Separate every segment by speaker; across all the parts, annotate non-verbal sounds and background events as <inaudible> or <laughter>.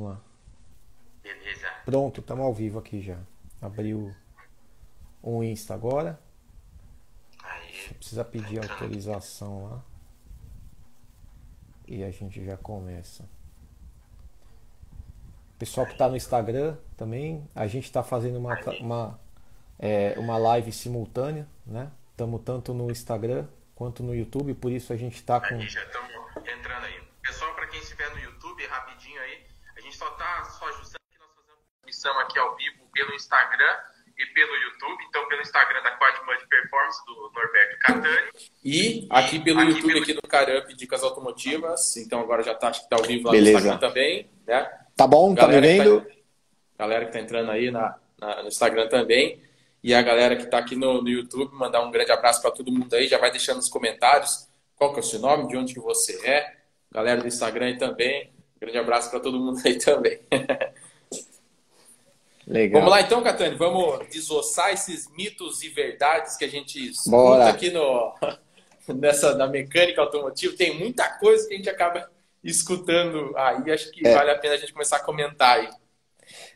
Speaker 1: Vamos lá.
Speaker 2: Beleza.
Speaker 1: Pronto, estamos ao vivo aqui já. Abriu o Insta agora.
Speaker 2: Aí,
Speaker 1: Precisa pedir autorização lá. E a gente já começa. Pessoal que está no Instagram também, a gente está fazendo uma, uma, é, uma live simultânea, né? Estamos tanto no Instagram quanto no YouTube, por isso a gente está com.
Speaker 2: aí já estamos entrando aí. Pessoal, para quem estiver no YouTube, rapidinho aí, só tá só ajustando que nós fazemos transmissão aqui ao vivo pelo Instagram e pelo YouTube. Então, pelo Instagram da Quadmud Performance, do Norberto Catani.
Speaker 3: E aqui pelo
Speaker 2: Aqui
Speaker 3: YouTube,
Speaker 2: pelo-
Speaker 3: aqui do Carup Dicas Automotivas. Então agora já tá, acho que tá ao vivo lá
Speaker 1: Beleza.
Speaker 3: no Instagram também, né?
Speaker 1: Tá bom? Tá me
Speaker 3: Galera que tá-
Speaker 1: vendo?
Speaker 3: Galera que tá entrando aí na, na- no Instagram também. E a galera que tá aqui no, no YouTube, mandar um grande abraço para todo mundo aí. Já vai deixando nos comentários qual que é o seu nome, de onde que você é. Galera do Instagram aí também. Grande abraço para todo mundo aí também.
Speaker 1: Legal.
Speaker 3: Vamos lá então, Catane, vamos desossar esses mitos e verdades que a gente escuta
Speaker 1: Bora.
Speaker 3: aqui no, <laughs> nessa, na mecânica automotiva. Tem muita coisa que a gente acaba escutando aí, acho que
Speaker 1: É.
Speaker 3: vale a pena a gente começar a comentar aí.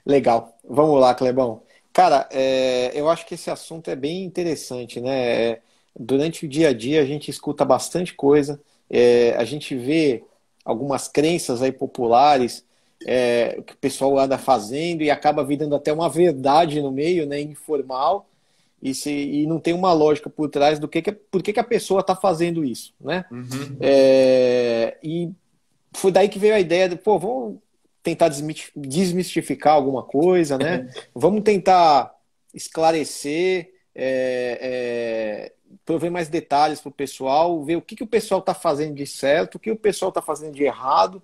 Speaker 1: Legal. Vamos lá, Clebão. Cara, é, eu acho que esse assunto é bem interessante, né? É, Durante o dia a dia a gente escuta bastante coisa, é, a gente vê algumas crenças aí populares é, que o pessoal anda fazendo e acaba virando até uma verdade no meio, né? Informal e, se, e não tem uma lógica por trás do que, que por que, que a pessoa está fazendo isso, né? É, e foi daí que veio a ideia de, pô, vamos tentar desmistificar alguma coisa, né? Vamos tentar esclarecer, é, é, prover mais detalhes para o pessoal, ver o que, que o pessoal está fazendo de certo, o que o pessoal está fazendo de errado,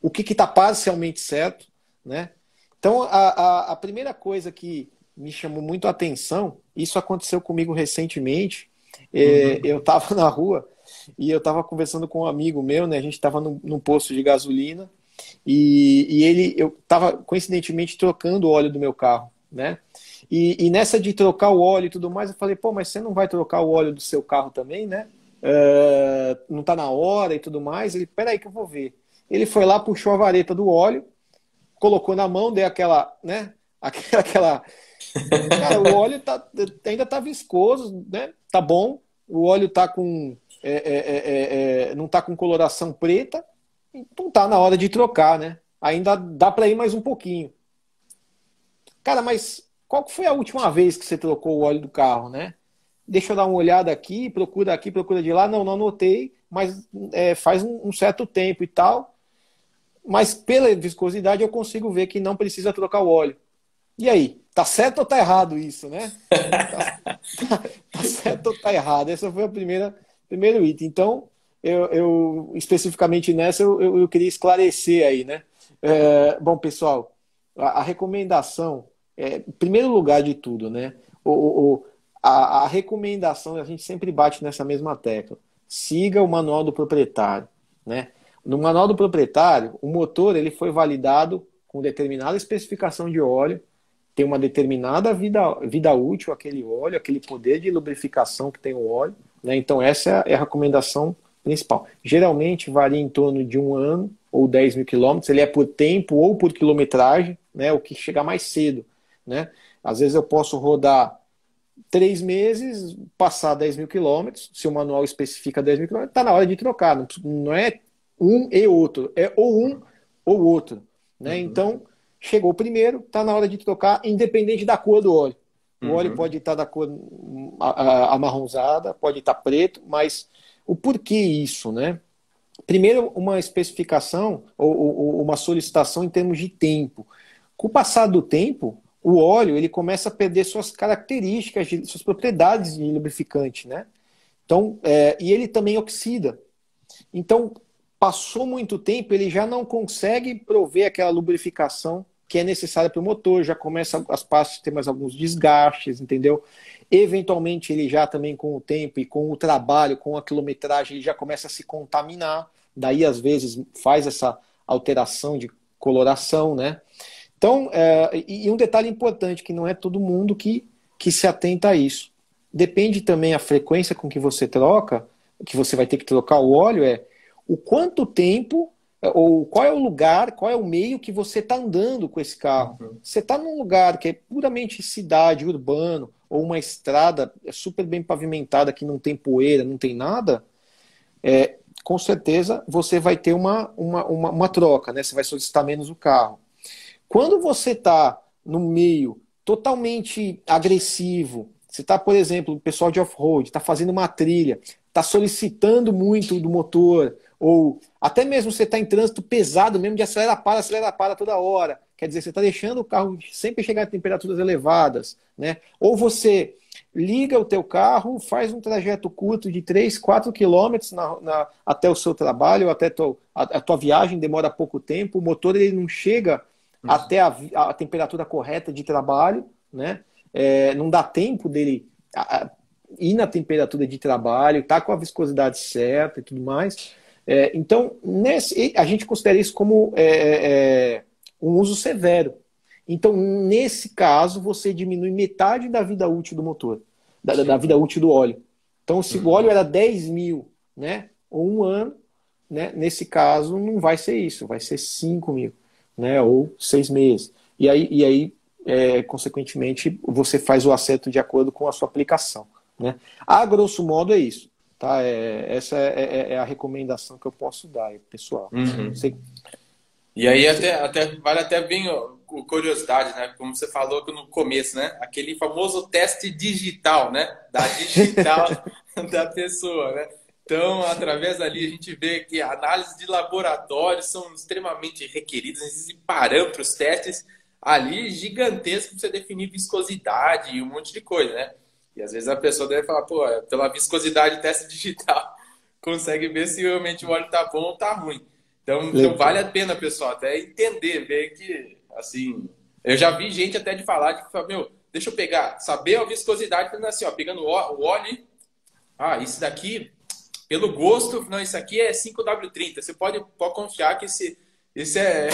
Speaker 1: o que está parcialmente certo, né? Então, a, a, a primeira coisa que me chamou muito a atenção, isso aconteceu comigo recentemente, é, eu estava <laughs> na rua e eu estava conversando com um amigo meu, né? A gente estava num, num posto de gasolina e, e ele, eu estava coincidentemente trocando o óleo do meu carro, né? E, e nessa de trocar o óleo e tudo mais, eu falei, pô, mas você não vai trocar o óleo do seu carro também, né? É, não tá na hora e tudo mais. Ele, peraí que eu vou ver. Ele foi lá, puxou a vareta do óleo, colocou na mão, deu aquela, né? <laughs> Aquela. Cara, o óleo tá, ainda tá viscoso, né? Tá bom. O óleo tá com. é, é, é, é, não tá com coloração preta, então tá na hora de trocar, né? Ainda dá para ir mais um pouquinho. Cara, mas qual foi a última vez que você trocou o óleo do carro, né? Deixa eu dar uma olhada aqui, procura aqui, procura de lá. Não, não anotei, mas é, faz um, um certo tempo e tal. Mas pela viscosidade eu consigo ver que não precisa trocar o óleo. E aí? Tá certo ou tá errado isso, né? Tá, tá certo ou tá errado? Essa foi a primeira primeiro item. Então, eu, eu especificamente nessa eu, eu, eu queria esclarecer aí, né? É, bom, pessoal, a, a recomendação, é, primeiro lugar de tudo, né? O, o, a, a recomendação, a gente sempre bate nessa mesma tecla. Siga o manual do proprietário, né? No manual do proprietário, o motor ele foi validado com determinada especificação de óleo, tem uma determinada vida, vida útil aquele óleo, aquele poder de lubrificação que tem o óleo, né? Então essa é a recomendação principal. Geralmente varia em torno de um ano ou 10 mil quilômetros, ele é por tempo ou por quilometragem, né? O que chega mais cedo, né? Às vezes eu posso rodar três meses, passar 10 mil quilômetros, se o manual especifica 10 mil quilômetros, está na hora de trocar, não, não é um e outro, é ou um ou outro, né? Uhum. Então chegou o primeiro, está na hora de trocar, independente da cor do óleo. O uhum. óleo pode estar da cor amarronzada, pode estar preto, mas o porquê isso, né? Primeiro, uma especificação ou, ou, uma solicitação em termos de tempo. Com o passar do tempo, o óleo ele começa a perder suas características, suas propriedades de lubrificante, né? Então, é, e ele também oxida. Então, passou muito tempo, ele já não consegue prover aquela lubrificação que é necessária para o motor, já começa as partes ter mais alguns desgastes, entendeu? Eventualmente ele já também com o tempo e com o trabalho, com a quilometragem, ele já começa a se contaminar, daí às vezes faz essa alteração de coloração, né? Então, é, e um detalhe importante, que não é todo mundo que, que se atenta a isso. Depende também a frequência com que você troca, que você vai ter que trocar o óleo, é o quanto tempo ou qual é o lugar, qual é o meio que você está andando com esse carro. Uhum. Você está num lugar que é puramente cidade, urbano, ou uma estrada super bem pavimentada que não tem poeira, não tem nada, é, com certeza você vai ter uma, uma, uma, uma troca, né? Você vai solicitar menos o carro. Quando você está no meio totalmente agressivo, você está, por exemplo, o pessoal de off-road, está fazendo uma trilha, está solicitando muito do motor, ou até mesmo você está em trânsito pesado mesmo de acelera para, acelera para toda hora. Quer dizer, você está deixando o carro sempre chegar a temperaturas elevadas, né? Ou você liga o teu carro, faz um trajeto curto de 3, 4 quilômetros na, na, até o seu trabalho, até teu, a, a, tua viagem demora pouco tempo, o motor ele não chega uhum. até a, a, temperatura correta de trabalho, né? É, não dá tempo dele a, ir na temperatura de trabalho, tá com a viscosidade certa e tudo mais. É, então, nesse, a gente considera isso como é, é, é, um uso severo. Então, nesse caso, você diminui metade da vida útil do motor, da, da vida útil do óleo. Então, se o óleo era 10 mil, né, ou um ano, né, nesse caso, não vai ser isso, vai ser 5 mil, né, ou seis meses. E aí, e aí é, consequentemente, você faz o acerto de acordo com a sua aplicação. Né? A grosso modo é isso. Tá? É, essa é, é, é, a recomendação que eu posso dar, pessoal.
Speaker 3: Uhum. Você... E aí até, até vale até bem curiosidade, né? Como você falou no começo, né? Aquele famoso teste digital, né? Da digital <laughs> <laughs> da pessoa, né? Então, através dali, a gente vê que análises de laboratório são extremamente requeridas, existem parâmetros, testes ali gigantescos para você definir viscosidade e um monte de coisa, né? E às vezes a pessoa deve falar, pô, é, pela viscosidade teste <laughs> digital, consegue ver se realmente o óleo tá bom ou tá ruim. Então, então vale a pena, pessoal, até entender, ver que, assim, eu já vi gente até de falar, que fala, meu, deixa eu pegar, saber a viscosidade, falando assim, ó, pegando o óleo, ah, isso daqui, pelo gosto, não, isso aqui é 5W30, você pode, pode confiar que esse, isso é,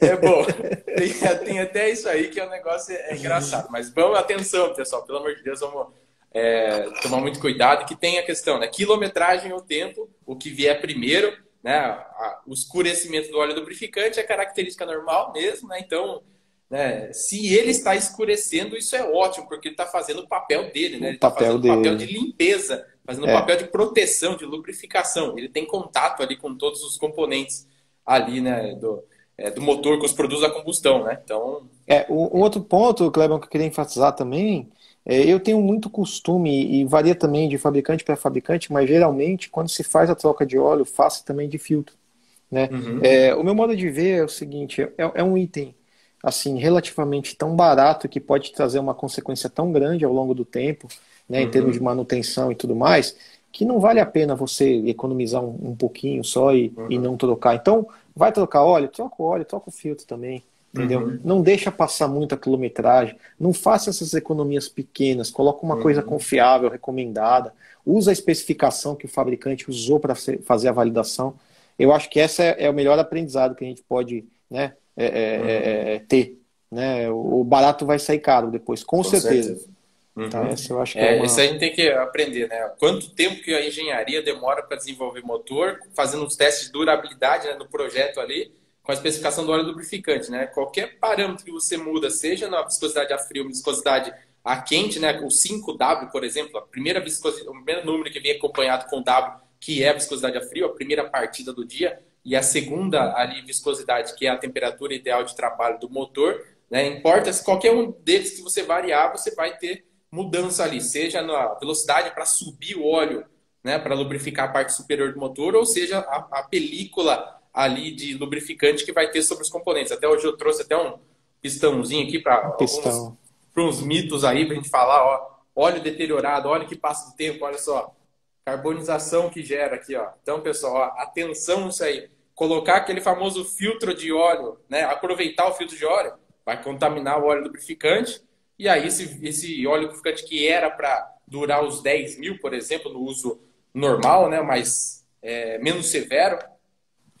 Speaker 3: é bom. <laughs> Tem, tem, até isso aí que é um negócio é, engraçado. Mas vamos, atenção, pessoal, pelo amor de Deus, vamos é, tomar muito cuidado. Que tem a questão, né? Quilometragem o tempo, o que vier primeiro, né? o escurecimento do óleo lubrificante é característica normal mesmo, né? Então, né? se ele está escurecendo, isso é ótimo, porque ele está fazendo o papel dele, né? Ele está fazendo o papel de limpeza, fazendo é. papel de proteção, de lubrificação. Ele tem contato ali com todos os componentes ali, né, do, é, do motor com os produtos da combustão, né? Então...
Speaker 1: É, um outro ponto, Clebão, que eu queria enfatizar também, é, eu tenho muito costume, e varia também de fabricante para fabricante, mas geralmente, quando se faz a troca de óleo, faça também de filtro. Né? Uhum. É, o meu modo de ver é o seguinte, é, é um item assim relativamente tão barato que pode trazer uma consequência tão grande ao longo do tempo, né, uhum. em termos de manutenção e tudo mais, que não vale a pena você economizar um, um pouquinho só e, uhum. e não trocar. Então, vai trocar óleo? Troca o óleo, troca o filtro também. Entendeu? Uhum. Não deixa passar muita quilometragem, não faça essas economias pequenas, coloca uma uhum. coisa confiável, recomendada, usa a especificação que o fabricante usou para fazer a validação. Eu acho que essa é, é, o melhor aprendizado que a gente pode né, é, é, uhum. É, é, ter. Né? O barato vai sair caro depois, com, com certeza. certeza.
Speaker 3: Uhum. Tá, essa eu acho que é, é uma... Isso a gente tem que aprender, né? Quanto tempo que a engenharia demora para desenvolver motor, fazendo os testes de durabilidade né, no projeto ali, com a especificação do óleo lubrificante, né? Qualquer parâmetro que você muda, seja na viscosidade a frio, viscosidade a quente, né? O 5W, por exemplo, a primeira viscosidade, o primeiro número que vem acompanhado com W, que é a viscosidade a frio, a primeira partida do dia, e a segunda ali viscosidade, que é a temperatura ideal de trabalho do motor, né? Importa se qualquer um deles que você variar, você vai ter mudança ali, seja na velocidade para subir o óleo, né, para lubrificar a parte superior do motor, ou seja, a, a, película ali de lubrificante que vai ter sobre os componentes. Até hoje eu trouxe até um pistãozinho aqui para Pistão. uns mitos aí para a gente falar, ó, óleo deteriorado, óleo que passa do tempo, olha só, carbonização que gera aqui, ó. Então, pessoal, ó, atenção nisso aí. Colocar aquele famoso filtro de óleo, né, aproveitar o filtro de óleo, vai contaminar o óleo lubrificante e aí, esse, esse óleo lubrificante que era para durar os 10 mil, por exemplo, no uso normal, né, mas é, menos severo,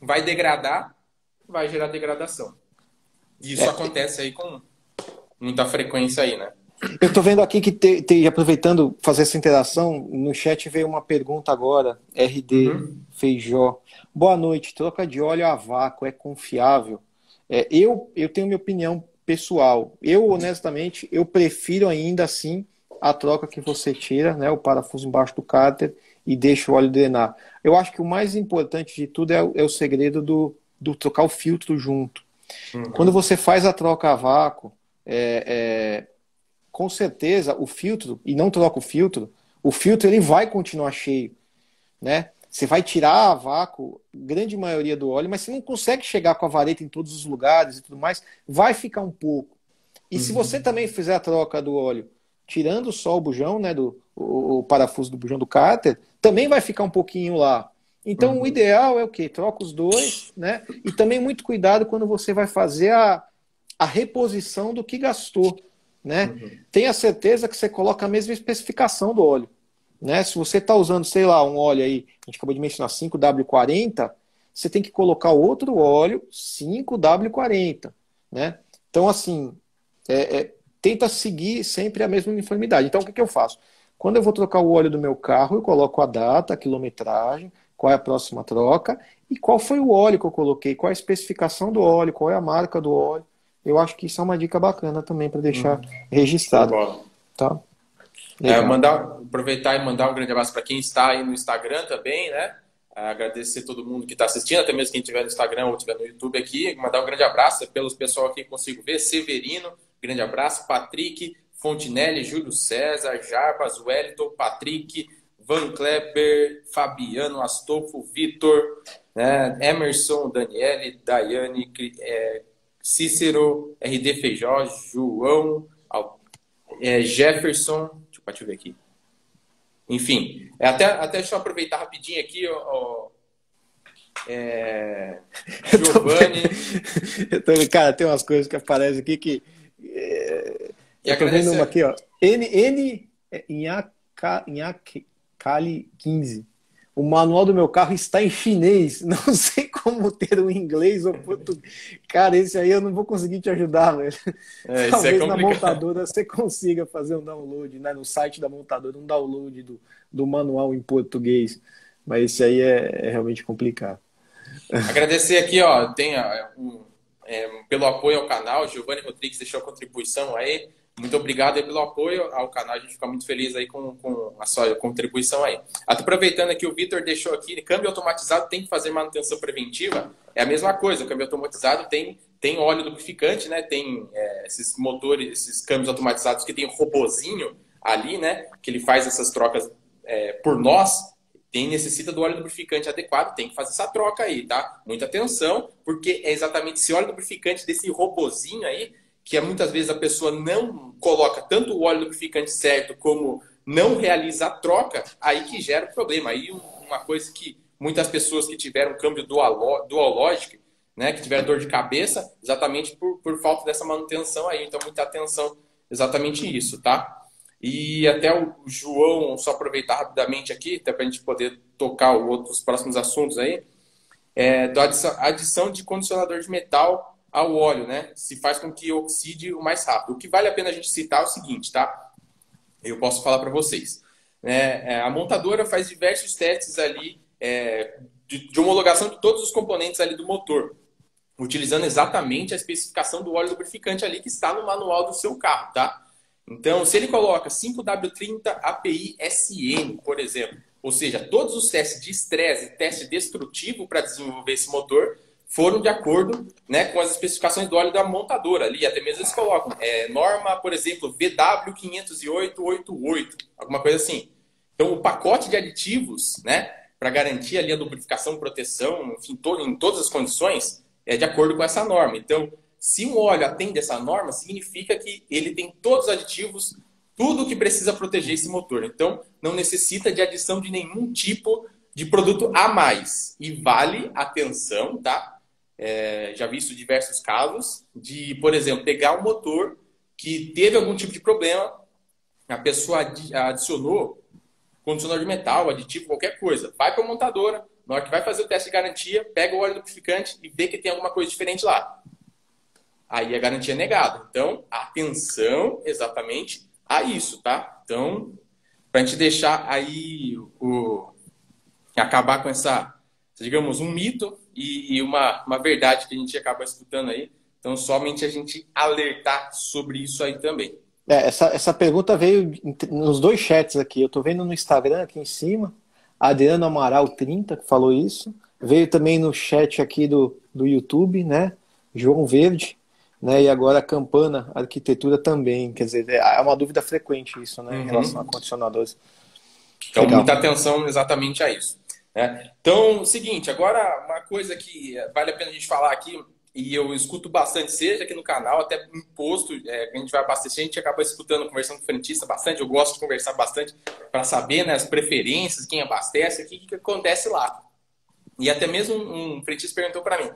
Speaker 3: vai degradar, vai gerar degradação. E isso é, acontece aí com muita frequência aí, né?
Speaker 1: Eu estou vendo aqui que, te, te, aproveitando fazer essa interação, no chat veio uma pergunta agora, RD uhum. Feijó. Boa noite, troca de óleo a vácuo é confiável? É, eu, eu tenho minha opinião pessoal. Eu, honestamente, eu prefiro ainda assim a troca que você tira, né, o parafuso embaixo do cárter e deixa o óleo drenar. Eu acho que o mais importante de tudo é, é o segredo do, do trocar o filtro junto. Uhum. Quando você faz a troca a vácuo, é, é, com certeza o filtro, e não troca o filtro, o filtro ele vai continuar cheio, né? Você vai tirar a vácuo, grande maioria do óleo, mas você não consegue chegar com a vareta em todos os lugares e tudo mais, vai ficar um pouco. E uhum. se você também fizer a troca do óleo, tirando só o bujão, né, do o, o parafuso do bujão do cárter, também vai ficar um pouquinho lá. Então uhum. o ideal é o quê? Troca os dois, né? E também muito cuidado quando você vai fazer a, a reposição do que gastou, né? Uhum. Tenha certeza que você coloca a mesma especificação do óleo. Né? Se você está usando, sei lá, um óleo aí, a gente acabou de mencionar 5W40, você tem que colocar outro óleo 5W40. Né? Então, assim, é, é, tenta seguir sempre a mesma uniformidade. Então, o que, que eu faço? Quando eu vou trocar o óleo do meu carro, eu coloco a data, a quilometragem, qual é a próxima troca e qual foi o óleo que eu coloquei, qual é a especificação do óleo, qual é a marca do óleo. Eu acho que isso é uma dica bacana também para deixar hum. registrado. Tá?
Speaker 3: É, mandar, aproveitar e mandar um grande abraço para quem está aí no Instagram também, né? Agradecer todo mundo que está assistindo, até mesmo quem estiver no Instagram ou estiver no YouTube aqui. Mandar um grande abraço pelos pessoal aqui que consigo ver. Severino, grande abraço. Patrick, Fontinelli, Júlio César, Jarbas, Wellington, Patrick, Van Kleber, Fabiano, Astolfo, Vitor, né? Emerson, Daniele, Daiane, é, Cícero, RD Feijó, João, é, Jefferson, para te ver aqui. Enfim, é até, até deixa eu aproveitar rapidinho aqui, ó, ó é... <laughs> Giovanni. <laughs>
Speaker 1: tô, cara, tem umas coisas que aparecem aqui que. É... eu tô vendo uma aqui, ó. N, N Inhacali 15. O manual do meu carro está em chinês. <laughs> Não sei como ter o inglês ou português. Cara, esse aí eu não vou conseguir te ajudar, velho. É, é Talvez é na montadora você consiga fazer um download, né? No site da montadora, um download do, do manual em português. Mas esse aí é, é realmente complicado.
Speaker 3: Agradecer aqui, ó, tem um, é, pelo apoio ao canal, Giovanni Rodrigues deixou a contribuição aí. Muito obrigado pelo apoio ao canal, a gente fica muito feliz aí com, com a sua contribuição aí. Aproveitando aqui, o Vitor deixou aqui, câmbio automatizado tem que fazer manutenção preventiva, é a mesma coisa, o câmbio automatizado tem, tem óleo lubrificante, né, tem é, esses motores, esses câmbios automatizados que tem um robozinho ali, né, que ele faz essas trocas é, por nós, tem necessita do óleo lubrificante adequado, tem que fazer essa troca aí, tá? Muita atenção, porque é exatamente esse óleo lubrificante desse robozinho aí que é muitas vezes a pessoa não coloca tanto o óleo lubrificante certo como não realiza a troca, aí que gera o problema. Aí uma coisa que muitas pessoas que tiveram câmbio duológico, né, que tiveram dor de cabeça, exatamente por, por falta dessa manutenção aí. Então, muita atenção, exatamente isso, tá? E até o João, só aproveitar rapidamente aqui, até para a gente poder tocar os próximos assuntos aí, é, da adição, adição de condicionador de metal ao óleo, né? Se faz com que oxide o mais rápido. O que vale a pena a gente citar é o seguinte, tá? Eu posso falar para vocês. Né? É, a montadora faz diversos testes ali é, de, de, homologação de todos os componentes ali do motor, utilizando exatamente a especificação do óleo lubrificante ali que está no manual do seu carro, tá? Então, se ele coloca 5W30 API SN, por exemplo, ou seja, todos os testes de estresse e teste destrutivo para desenvolver esse motor, foram de acordo né, com as especificações do óleo da montadora ali. Até mesmo eles colocam é, norma, por exemplo, VW50888, alguma coisa assim. Então, o pacote de aditivos, né, para garantir ali a lubrificação, proteção, enfim, to em todas as condições, é de acordo com essa norma. Então, se um óleo atende essa norma, significa que ele tem todos os aditivos, tudo que precisa proteger esse motor. Então, não necessita de adição de nenhum tipo de produto a mais. E vale atenção, tá? É, já visto diversos casos de, por exemplo, pegar um motor que teve algum tipo de problema, a pessoa adicionou condicionador de metal, aditivo, qualquer coisa, vai para a montadora, na hora que vai fazer o teste de garantia, pega o óleo lubrificante e vê que tem alguma coisa diferente lá. Aí a garantia é negada. Então, atenção exatamente a isso, tá? Então, para a gente deixar aí o acabar com essa, digamos, um mito e, e uma, uma verdade que a gente acaba escutando aí. Então, somente a gente alertar sobre isso aí também.
Speaker 1: É, essa, essa pergunta veio nos dois chats aqui. Eu estou vendo no Instagram aqui em cima, Adriano Amaral 30 que falou isso. Veio também no chat aqui do, do YouTube, né? João Verde, né? E agora a Campana Arquitetura também. Quer dizer, é uma dúvida frequente isso, né? Em uhum. relação a condicionadores.
Speaker 3: Então, Legal. muita atenção exatamente a isso. Né? Então, seguinte, agora uma coisa que vale a pena a gente falar aqui, e eu escuto bastante, seja aqui no canal, até em posto, é, a gente vai abastecer, a gente acaba escutando, conversando com o frentista bastante, eu gosto de conversar bastante para saber né, as preferências, quem abastece, o que, que acontece lá. E até mesmo um frentista perguntou para mim,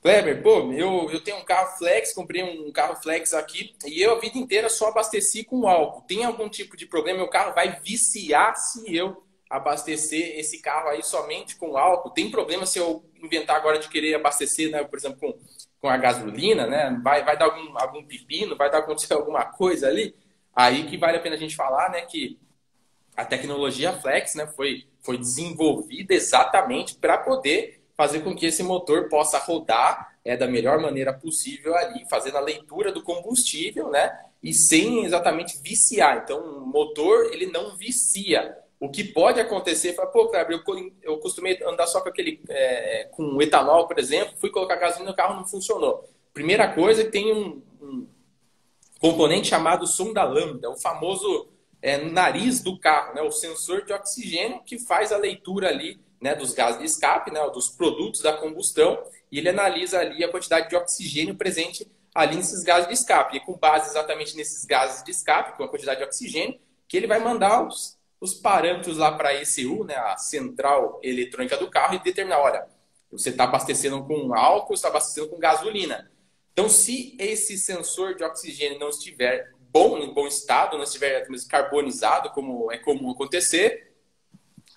Speaker 3: Kleber, pô, eu, eu tenho um carro flex, comprei um carro flex aqui e eu a vida inteira só abasteci com álcool. Tem algum tipo de problema? Meu carro vai viciar se eu abastecer esse carro aí somente com álcool? Tem problema se eu inventar agora de querer abastecer, né, por exemplo, com, com a gasolina, né? Vai, vai dar algum, algum pepino, vai dar acontecer <laughs> alguma coisa ali? Aí que vale a pena a gente falar, né, que a tecnologia Flex, né, foi, foi desenvolvida exatamente para poder fazer com que esse motor possa rodar é, da melhor maneira possível ali, fazendo a leitura do combustível, né? E sem exatamente viciar. Então, o motor, ele não vicia. O que pode acontecer, fala, pô, Kleber, eu, eu costumei andar só com aquele, é, com etanol, por exemplo, fui colocar gasolina no carro não funcionou. Primeira coisa, tem um, um componente chamado sonda lambda, o famoso é, nariz do carro, né, o sensor de oxigênio que faz a leitura ali né, dos gases de escape, né, dos produtos da combustão, e ele analisa ali a quantidade de oxigênio presente ali nesses gases de escape. E com base exatamente nesses gases de escape, com a quantidade de oxigênio, que ele vai mandar os, os parâmetros lá para a ECU, né, a central eletrônica do carro, e determinar, olha, você está abastecendo com álcool, está abastecendo com gasolina. Então, se esse sensor de oxigênio não estiver bom, em bom estado, não estiver carbonizado, como é comum acontecer,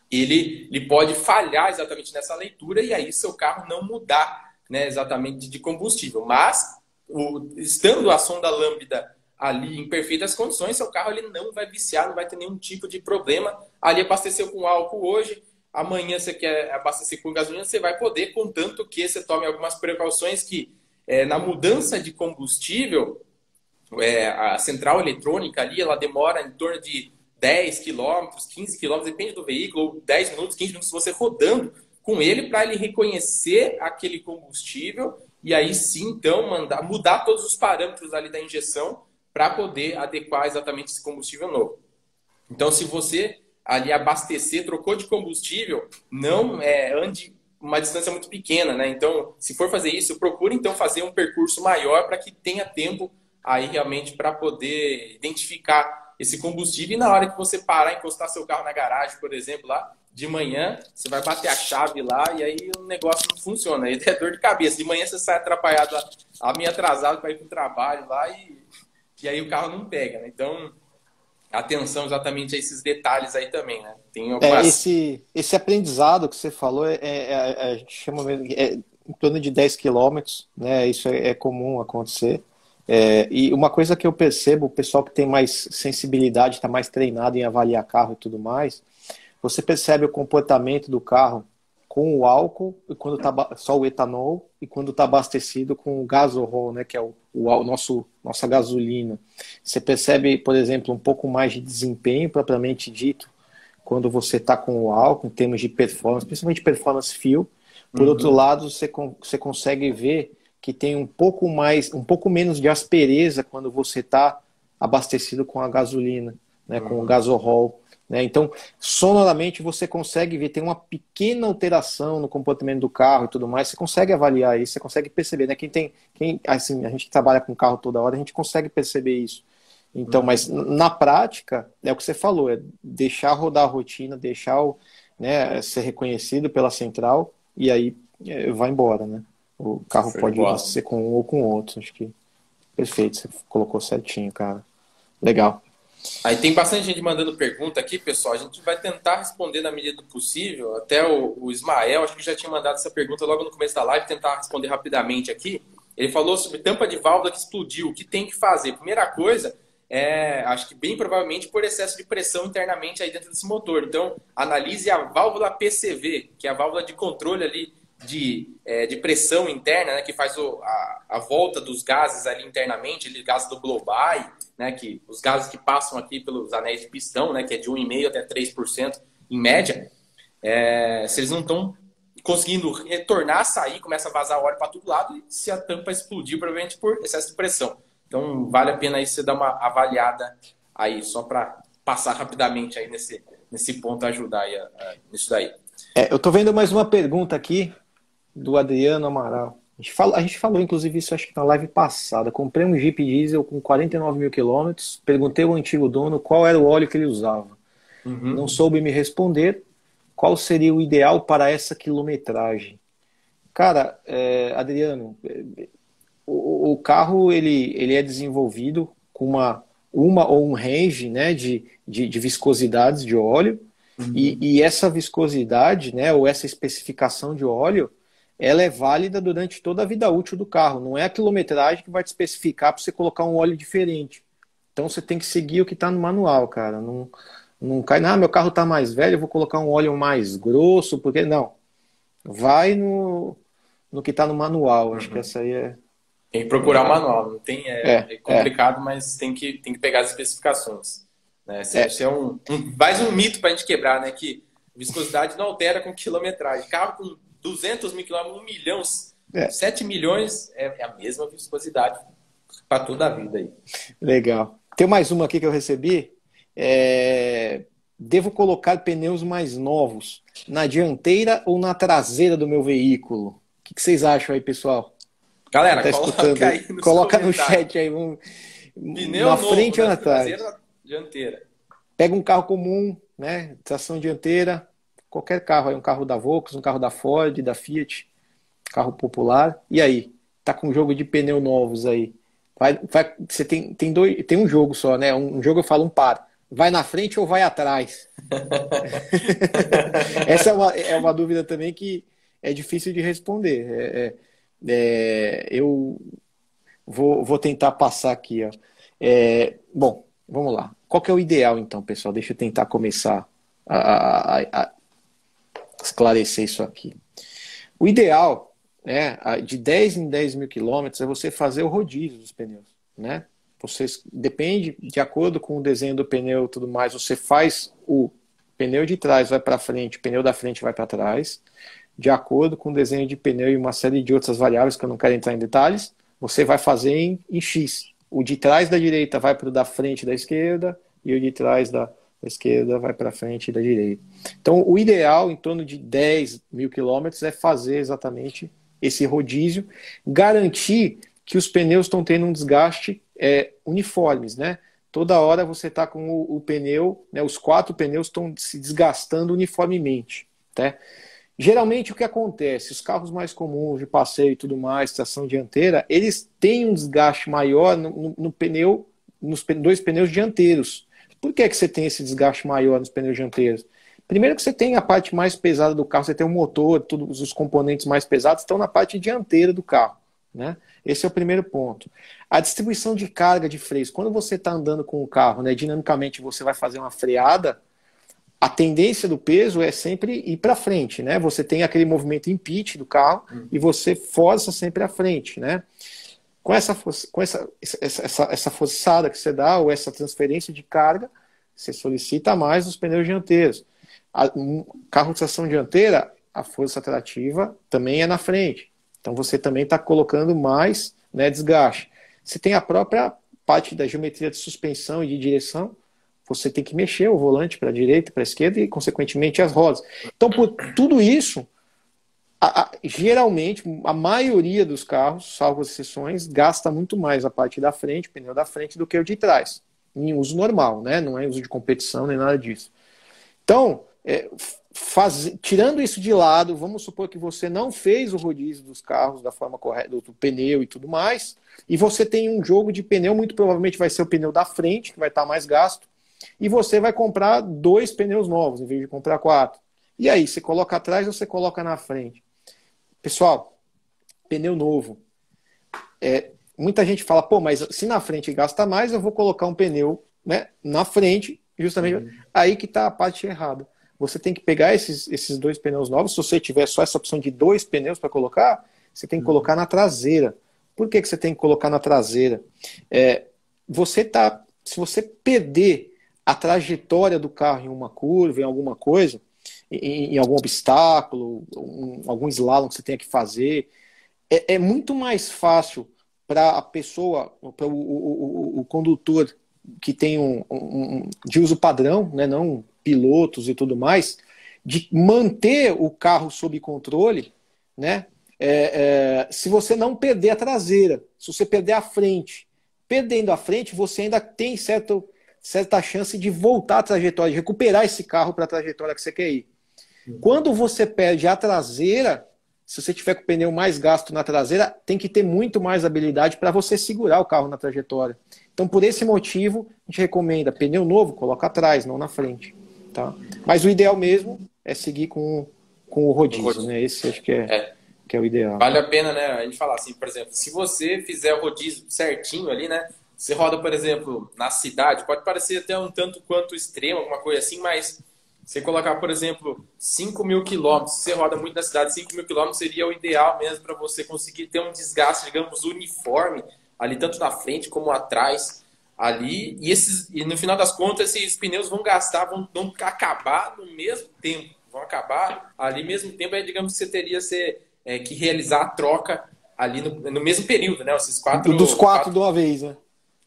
Speaker 3: ele, ele pode falhar exatamente nessa leitura e aí seu carro não mudar né, exatamente de combustível. Mas, o, estando a sonda lambda ali em perfeitas condições, seu carro ele não vai viciar, não vai ter nenhum tipo de problema. Ali abasteceu com álcool hoje, amanhã você quer abastecer com gasolina, você vai poder, contanto que você tome algumas precauções que é, na mudança de combustível, é, a central eletrônica ali, ela demora em torno de 10 quilômetros, 15 quilômetros, depende do veículo, 10 minutos, 15 minutos, você rodando com ele para ele reconhecer aquele combustível e aí sim, então, mandar mudar todos os parâmetros ali da injeção para poder adequar exatamente esse combustível novo. Então, se você ali abastecer, trocou de combustível, não é, ande uma distância muito pequena, né? Então, se for fazer isso, procure então fazer um percurso maior para que tenha tempo aí realmente para poder identificar esse combustível e na hora que você parar, encostar seu carro na garagem, por exemplo, lá de manhã, você vai bater a chave lá e aí o negócio não funciona, <laughs> aí é dor de cabeça. De manhã você sai atrapalhado, a minha atrasado para ir para o trabalho lá e e aí o carro não pega, né? Então, atenção exatamente a esses detalhes aí também, né?
Speaker 1: Tem é, algumas... é, esse, esse aprendizado que você falou, é, é, é a gente chama é, em torno de 10 quilômetros, né? Isso é, é comum acontecer. E uma coisa que eu percebo, o pessoal que tem mais sensibilidade, está mais treinado em avaliar carro e tudo mais, você percebe o comportamento do carro com o álcool e quando tá só o etanol e quando está abastecido com o gasohol, né, que é o, o, nosso nossa gasolina. Você percebe, por exemplo, um pouco mais de desempenho propriamente dito quando você está com o álcool em termos de performance, principalmente performance fio. Por uhum. outro lado, você, você consegue ver que tem um pouco mais, um pouco menos de aspereza quando você está abastecido com a gasolina, né, uhum. com o uhum. gasohol. Né? Então, sonoramente você consegue ver, tem uma pequena alteração no comportamento do carro e tudo mais, você consegue avaliar isso, você consegue perceber. Né? Quem tem, quem, assim, a gente que trabalha com carro toda hora, a gente consegue perceber isso. Então, uhum. mas na prática, é o que você falou, é deixar rodar a rotina, deixar o, né, ser reconhecido pela central e aí é, vai embora, né? O carro Foi pode embora. ser com um ou com outro. Acho que perfeito, você colocou certinho, cara. Legal.
Speaker 3: Aí tem bastante gente mandando pergunta aqui, pessoal. A gente vai tentar responder na medida do possível. Até o, o Ismael, acho que já tinha mandado essa pergunta logo no começo da live, tentar responder rapidamente aqui. Ele falou sobre tampa de válvula que explodiu. O que tem que fazer? Primeira coisa é, acho que bem provavelmente por excesso de pressão internamente aí dentro desse motor. Então, analise a válvula PCV, que é a válvula de controle ali de, é, de pressão interna, né, que faz o, a, a volta dos gases ali internamente, ali, gases do Global, né, que os gases que passam aqui pelos anéis de pistão, né, que é de 1,5% até 3% em média, é, se eles não estão conseguindo retornar, sair, começa a vazar óleo para todo lado e se a tampa explodir, provavelmente por excesso de pressão. Então, vale a pena aí você dar uma avaliada aí, só para passar rapidamente aí nesse, nesse ponto, ajudar aí, a, a, nisso daí.
Speaker 1: É, eu estou vendo mais uma pergunta aqui do Adriano Amaral. A gente, falou, a gente falou, inclusive, isso acho que na live passada. Comprei um Jeep Diesel com 49 mil quilômetros. Perguntei ao antigo dono qual era o óleo que ele usava. Uhum. Não soube me responder qual seria o ideal para essa quilometragem. Cara, é, Adriano, o, o, carro ele, ele é desenvolvido com uma, uma ou um range né, de, de, de viscosidades de óleo. Uhum. E, e essa viscosidade, né, ou essa especificação de óleo, ela é válida durante toda a vida útil do carro. Não é a quilometragem que vai te especificar para você colocar um óleo diferente. Então você tem que seguir o que está no manual, cara. Não, não cai, ah, meu carro está mais velho, eu vou colocar um óleo mais grosso, porque não. Vai no, no que está no manual. Acho uhum. que essa aí é.
Speaker 3: Tem que procurar o manual. Não tem, é, é, é complicado, é. mas tem que, tem que pegar as especificações. Né? Isso é, é um, um, mais um mito para a gente quebrar, né? Que viscosidade não altera com quilometragem. Carro com 200 mil quilômetros, 1 milhão, é. 7 milhões é, é a mesma viscosidade para toda a vida aí.
Speaker 1: Legal. Tem mais uma aqui que eu recebi. É... Devo colocar pneus mais novos na dianteira ou na traseira do meu veículo? O que, que vocês acham aí, pessoal?
Speaker 3: Galera, tá coloca aí
Speaker 1: Coloca no chat aí. Vamos...
Speaker 3: Pneu na novo, frente ou na trás? Dianteira.
Speaker 1: Pega um carro comum, né? Tração dianteira, qualquer carro aí, um carro da Volkswagen, um carro da Ford, da Fiat, carro popular. E aí? Tá com um jogo de pneu novos aí. Vai, vai, você tem, tem, dois, tem um jogo só, né? Um, jogo eu falo um par. Vai na frente ou vai atrás? <laughs> Essa é uma, é uma dúvida também que é difícil de responder. É, é, é eu vou, vou tentar passar aqui. Ó. É, bom, vamos lá. Qual que é o ideal, então, pessoal? Deixa eu tentar começar a, a, a, esclarecer isso aqui. O ideal, né, de 10 em 10 mil quilômetros, é você fazer o rodízio dos pneus, né? Você depende de acordo com o desenho do pneu e tudo mais, você faz o pneu de trás vai para frente, o pneu da frente vai para trás, de acordo com o desenho de pneu e uma série de outras variáveis que eu não quero entrar em detalhes, você vai fazer em, em X. O de trás da direita vai para o da frente da esquerda e o de trás da, da esquerda vai para frente e da direita. Então, o ideal, em torno de 10 mil quilômetros, é fazer exatamente esse rodízio, garantir que os pneus estão tendo um desgaste é, uniformes, né? Toda hora você está com o, o, pneu, né, os quatro pneus estão se desgastando uniformemente. Tá? Geralmente o que acontece, os carros mais comuns de passeio e tudo mais, tração dianteira, eles têm um desgaste maior no, no, no pneu, nos dois pneus dianteiros. Por que, é que você tem esse desgaste maior nos pneus dianteiros? Primeiro que você tem a parte mais pesada do carro, você tem o motor, todos os componentes mais pesados estão na parte dianteira do carro. Né? Esse é o primeiro ponto. A distribuição de carga de freios. Quando você está andando com o carro, né, dinamicamente você vai fazer uma freada, a tendência do peso é sempre ir para frente. Né? Você tem aquele movimento em pitch do carro hum. e você força sempre à frente. Né? Com essa, com essa, essa, essa forçada que você dá, ou essa transferência de carga, você solicita mais os pneus dianteiros. A, um carro de tração dianteira, a força atrativa também é na frente. Então você também está colocando mais né, desgaste. Você tem a própria parte da geometria de suspensão e de direção, você tem que mexer o volante para a direita, para a esquerda e, consequentemente, as rodas. Então, por tudo isso, a, a, geralmente, a maioria dos carros, salvo as exceções, gasta muito mais a parte da frente, o pneu da frente, do que o de trás. Em uso normal, né? Não é uso de competição nem nada disso. Então, é, faz, tirando isso de lado, vamos supor que você não fez o rodízio dos carros da forma correta, do, do pneu e tudo mais, e você tem um jogo de pneu, muito provavelmente vai ser o pneu da frente, que vai estar mais gasto, e você vai comprar dois pneus novos, em vez de comprar quatro. E aí, você coloca atrás ou você coloca na frente? Pessoal, pneu novo. É, muita gente fala, pô, mas se na frente gasta mais, eu vou colocar um pneu né, na frente, justamente uhum. aí que está a parte errada. Você tem que pegar esses, esses dois pneus novos. Se você tiver só essa opção de dois pneus para colocar, você tem que uhum. colocar na traseira. Por que, que você tem que colocar na traseira? É, você tá, se você perder a trajetória do carro em uma curva, em alguma coisa, em, em algum obstáculo, um, algum slalom que você tenha que fazer, é, é muito mais fácil para a pessoa, para o, o, o, o, condutor que tem um, um, de uso padrão, né, não pilotos e tudo mais, de manter o carro sob controle, né? É, é, se você não perder a traseira, se você perder a frente, perdendo a frente, você ainda tem certo, certa chance de voltar a trajetória, de recuperar esse carro para a trajetória que você quer ir. Quando você perde a traseira, se você tiver com o pneu mais gasto na traseira, tem que ter muito mais habilidade para você segurar o carro na trajetória. Então, por esse motivo, a gente recomenda pneu novo, coloca atrás, não na frente. Tá? Mas o ideal mesmo é seguir com, com o rodízio, rodízio. né? Esse acho que é, é, que é o ideal.
Speaker 3: Vale a pena, né? A gente falar assim, por exemplo, se você fizer o rodízio certinho ali, né? Você roda, por exemplo, na cidade, pode parecer até um tanto quanto extremo, alguma coisa assim, mas você colocar, por exemplo, 5 mil quilômetros, se você roda muito na cidade, 5 mil quilômetros seria o ideal mesmo para você conseguir ter um desgaste, digamos, uniforme, ali tanto na frente como atrás ali. E esses e no final das contas esses pneus vão gastar vão, vão acabar no mesmo tempo vão acabar ali mesmo tempo aí digamos que você teria ser, é, que realizar a troca ali no, no mesmo período né? Esses quatro
Speaker 1: dos quatro, quatro de uma vez né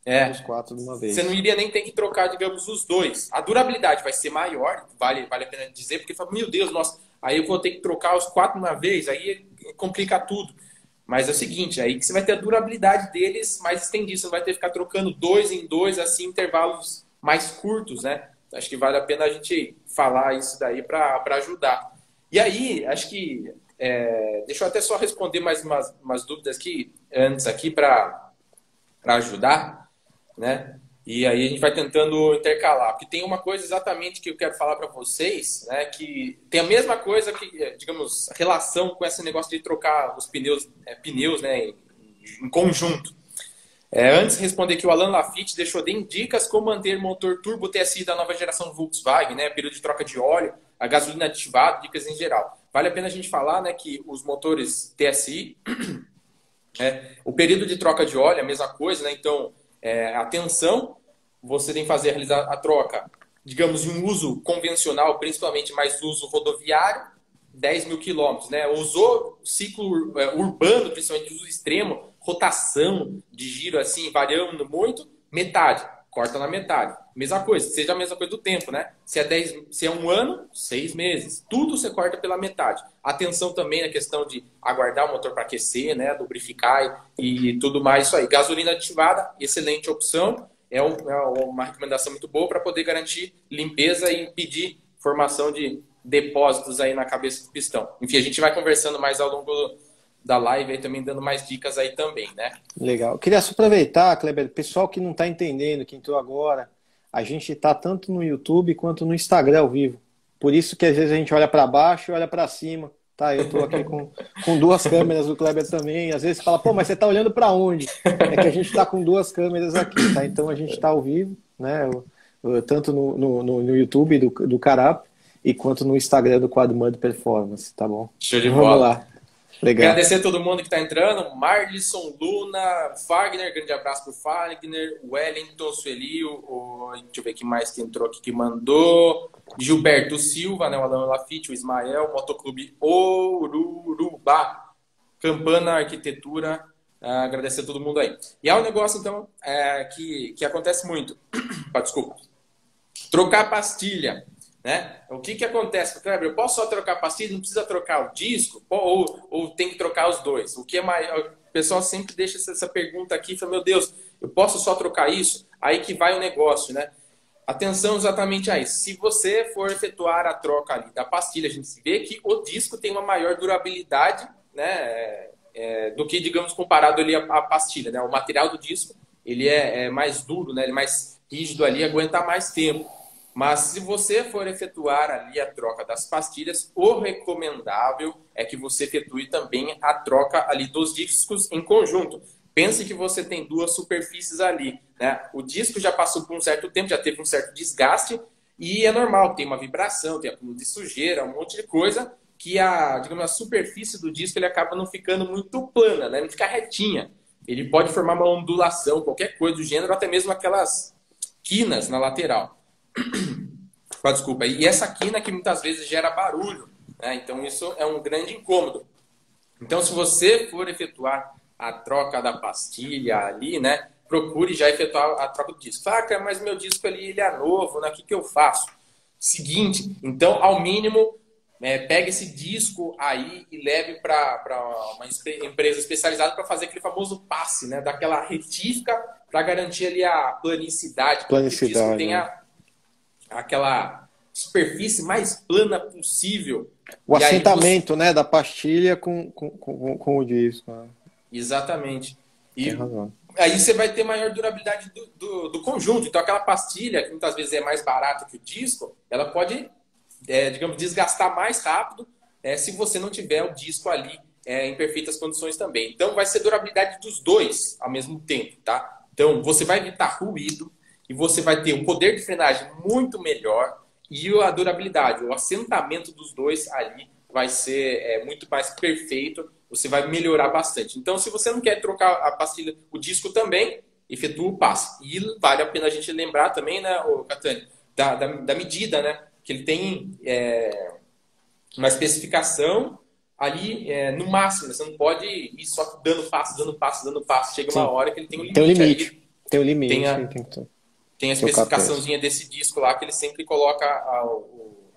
Speaker 3: é dos quatro de uma vez você não iria nem ter que trocar digamos os dois a durabilidade vai ser maior vale vale a pena dizer porque fala meu Deus nossa aí eu vou ter que trocar os quatro de uma vez aí complica tudo mas é o seguinte, aí que você vai ter a durabilidade deles mais estendida, você não vai ter que ficar trocando dois em dois, assim, intervalos mais curtos, né? Acho que vale a pena a gente falar isso daí para ajudar. E aí, acho que. É, deixa eu até só responder mais umas, umas dúvidas aqui, antes aqui, para ajudar, né? E aí a gente vai tentando intercalar. Porque tem uma coisa exatamente que eu quero falar para vocês, né? Que tem a mesma coisa que, é, digamos, relação com esse negócio de trocar os pneus, é, pneus né, em conjunto. É, antes de responder que o Alan Lafitte deixou de dicas como manter motor turbo TSI da nova geração Volkswagen, né? Período de troca de óleo, a gasolina ativada, dicas em geral. Vale a pena a gente falar né, que os motores TSI, <clears throat> é, o período de troca de óleo é a mesma coisa, né? Então, é, atenção, você tem que fazer realizar a troca, digamos, um uso convencional, principalmente mais uso rodoviário, 10 mil quilômetros, né? Usou ciclo é, urbano, principalmente uso extremo, rotação de giro assim, variando muito, metade, corta na metade. Mesma coisa, seja a mesma coisa do tempo, né? Se é, 10, se é um ano, seis meses. Tudo você corta pela metade. Atenção também na questão de aguardar o motor para aquecer, né? Lubrificar e, e tudo mais. Isso aí. Gasolina ativada, excelente opção. É, um, é uma recomendação muito boa para poder garantir limpeza e impedir formação de depósitos aí na cabeça do pistão. Enfim, a gente vai conversando mais ao longo da live aí também dando mais dicas aí também, né?
Speaker 1: Legal. queria só aproveitar, Kleber, pessoal que não está entendendo, que entrou agora, a gente está tanto no YouTube quanto no Instagram ao vivo. Por isso que às vezes a gente olha para baixo e olha para cima. Tá, eu estou aqui com, com duas câmeras, o Kleber também. Às vezes fala, pô, mas você está olhando para onde? É que a gente está com duas câmeras aqui, tá? Então a gente está ao vivo, né? Tanto no, no, no YouTube do, do Carap e quanto no Instagram do Quadro Mud Performance, tá bom?
Speaker 3: Show de Vamos bola. lá. Legal. Agradecer a todo mundo que está entrando. Marlisson, Luna, Wagner, grande abraço para o Wagner, Wellington, Sueli, o, deixa eu ver quem mais que entrou aqui que mandou. Gilberto Silva, né, o Alan Lafitte, o Ismael, Motoclube Oururubá, Campana Arquitetura. Uh, agradecer a todo mundo aí. E é um negócio, então, é, que, que acontece muito. <clears throat> Desculpa. Trocar pastilha. Né? O que, que acontece? Kleber, eu posso só trocar pastilha, não precisa trocar o disco? Ou, ou tem que trocar os dois? O que é mais. O pessoal sempre deixa essa pergunta aqui, fala, meu Deus, eu posso só trocar isso? Aí que vai o negócio, né? Atenção exatamente a isso. Se você for efetuar a troca ali da pastilha, a gente vê que o disco tem uma maior durabilidade, né? É, é, do que, digamos, comparado ali à, pastilha, né? O material do disco, ele é, é mais duro, né? Ele é mais rígido ali, aguenta mais tempo. Mas se você for efetuar ali a troca das pastilhas, o recomendável é que você efetue também a troca ali dos discos em conjunto. pense que você tem duas superfícies ali. Né? O disco já passou por um certo tempo, já teve um certo desgaste, e é normal, tem uma vibração, tem acúmulo de sujeira, um monte de coisa, que a, digamos, a superfície do disco ele acaba não ficando muito plana, né? não fica retinha. Ele pode formar uma ondulação, qualquer coisa do gênero, até mesmo aquelas quinas na lateral. Desculpa. E essa quina que muitas vezes gera barulho. Né? Então isso é um grande incômodo. Então se você for efetuar a troca da pastilha ali, né? Procure já efetuar a troca do disco. Ah, mas meu disco ali ele é novo, né? O que, que eu faço? Seguinte, então, ao mínimo, é, pegue esse disco aí e leve para uma empresa especializada para fazer aquele famoso passe, né? Daquela retífica para garantir ali a planicidade.
Speaker 1: Planicidade. Que o disco
Speaker 3: tenha né? Aquela superfície mais plana possível.
Speaker 1: O assentamento você... né, da pastilha com, com, com, com o disco. Né?
Speaker 3: Exatamente. E aí você vai ter maior durabilidade do, do, do, conjunto. Então, aquela pastilha, que muitas vezes é mais barata que o disco, ela pode, é, digamos, desgastar mais rápido é, se você não tiver o disco ali é, em perfeitas condições também. Então, vai ser durabilidade dos dois ao mesmo tempo, tá? Então, você vai evitar ruído e você vai ter um poder de frenagem muito melhor e a durabilidade, o assentamento dos dois ali vai ser é, muito mais perfeito você vai melhorar bastante. Então, se você não quer trocar a pastilha, o disco também, efetua o passe. E vale a pena a gente lembrar também, né, o Catani, da, da, da, medida, né? Que ele tem é, uma especificação ali é, no máximo. Né? Você não pode ir só dando passo, dando passo, dando passo. Chega Sim. uma hora que ele tem um limite.
Speaker 1: Tem um limite. Tem um limite.
Speaker 3: Tem a, tem, tem a especificaçãozinha desse disco lá que ele sempre coloca a,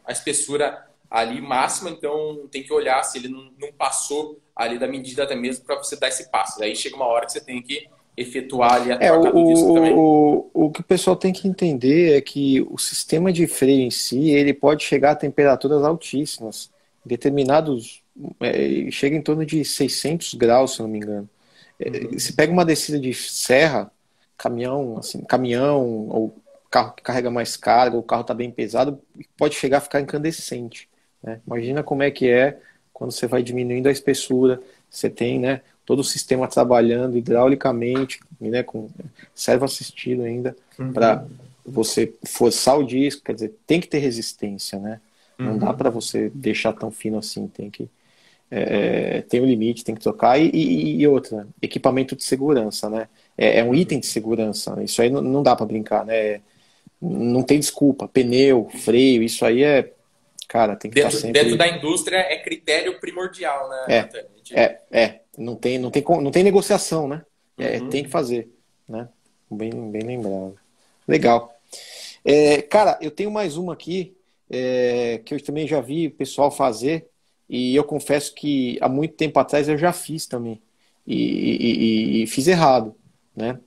Speaker 3: a espessura ali máxima, então tem que olhar se ele não, não passou ali da medida até mesmo para você dar esse passo. Aí chega uma hora que você tem que efetuar ali a
Speaker 1: é, troca o, do disco também. O, o que o pessoal tem que entender é que o sistema de freio em si, ele pode chegar a temperaturas altíssimas. Determinados, é, chega em torno de 600 graus, se não me engano. É, uhum. Se pega uma descida de serra, caminhão, assim, caminhão ou carro que carrega mais carga, o carro está bem pesado, pode chegar a ficar incandescente. Né? Imagina como é que é quando você vai diminuindo a espessura, você tem né, todo o sistema trabalhando hidraulicamente, né, com servo assistido ainda, uhum. para você forçar o disco, quer dizer, tem que ter resistência, né? Não uhum. dá para você deixar tão fino assim, tem que é, tem um limite, tem que trocar e, e, e outra, equipamento de segurança, né? É, é, um item de segurança, isso aí não, não dá para brincar, né? Não tem desculpa, pneu, freio, isso aí é Cara, tem que
Speaker 3: dentro,
Speaker 1: estar sempre...
Speaker 3: dentro da indústria é critério primordial, né?
Speaker 1: É, é, é, não tem, não tem, não tem negociação, né? É, uhum. tem que fazer, né? Bem, bem lembrado. Legal. É, cara, eu tenho mais uma aqui é, que eu também já vi o pessoal fazer e eu confesso que há muito tempo atrás eu já fiz também e, e, e, e fiz errado, né?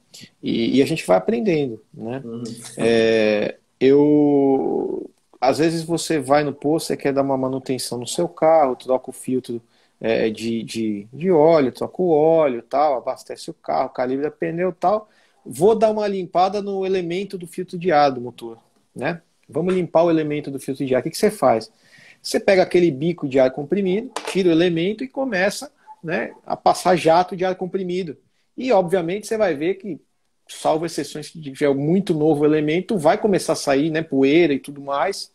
Speaker 1: E, a gente vai aprendendo, né? Uhum. É, eu às vezes você vai no posto, você quer dar uma manutenção no seu carro, troca o filtro é, de, de, de óleo, troca o óleo, tal, abastece o carro, calibra pneu tal. Vou dar uma limpada no elemento do filtro de ar do motor, né? Vamos limpar o elemento do filtro de ar. O que, que você faz? Você pega aquele bico de ar comprimido, tira o elemento e começa né, a passar jato de ar comprimido. E, obviamente, você vai ver que salvo exceções que tiver muito novo elemento, vai começar a sair, né, poeira e tudo mais,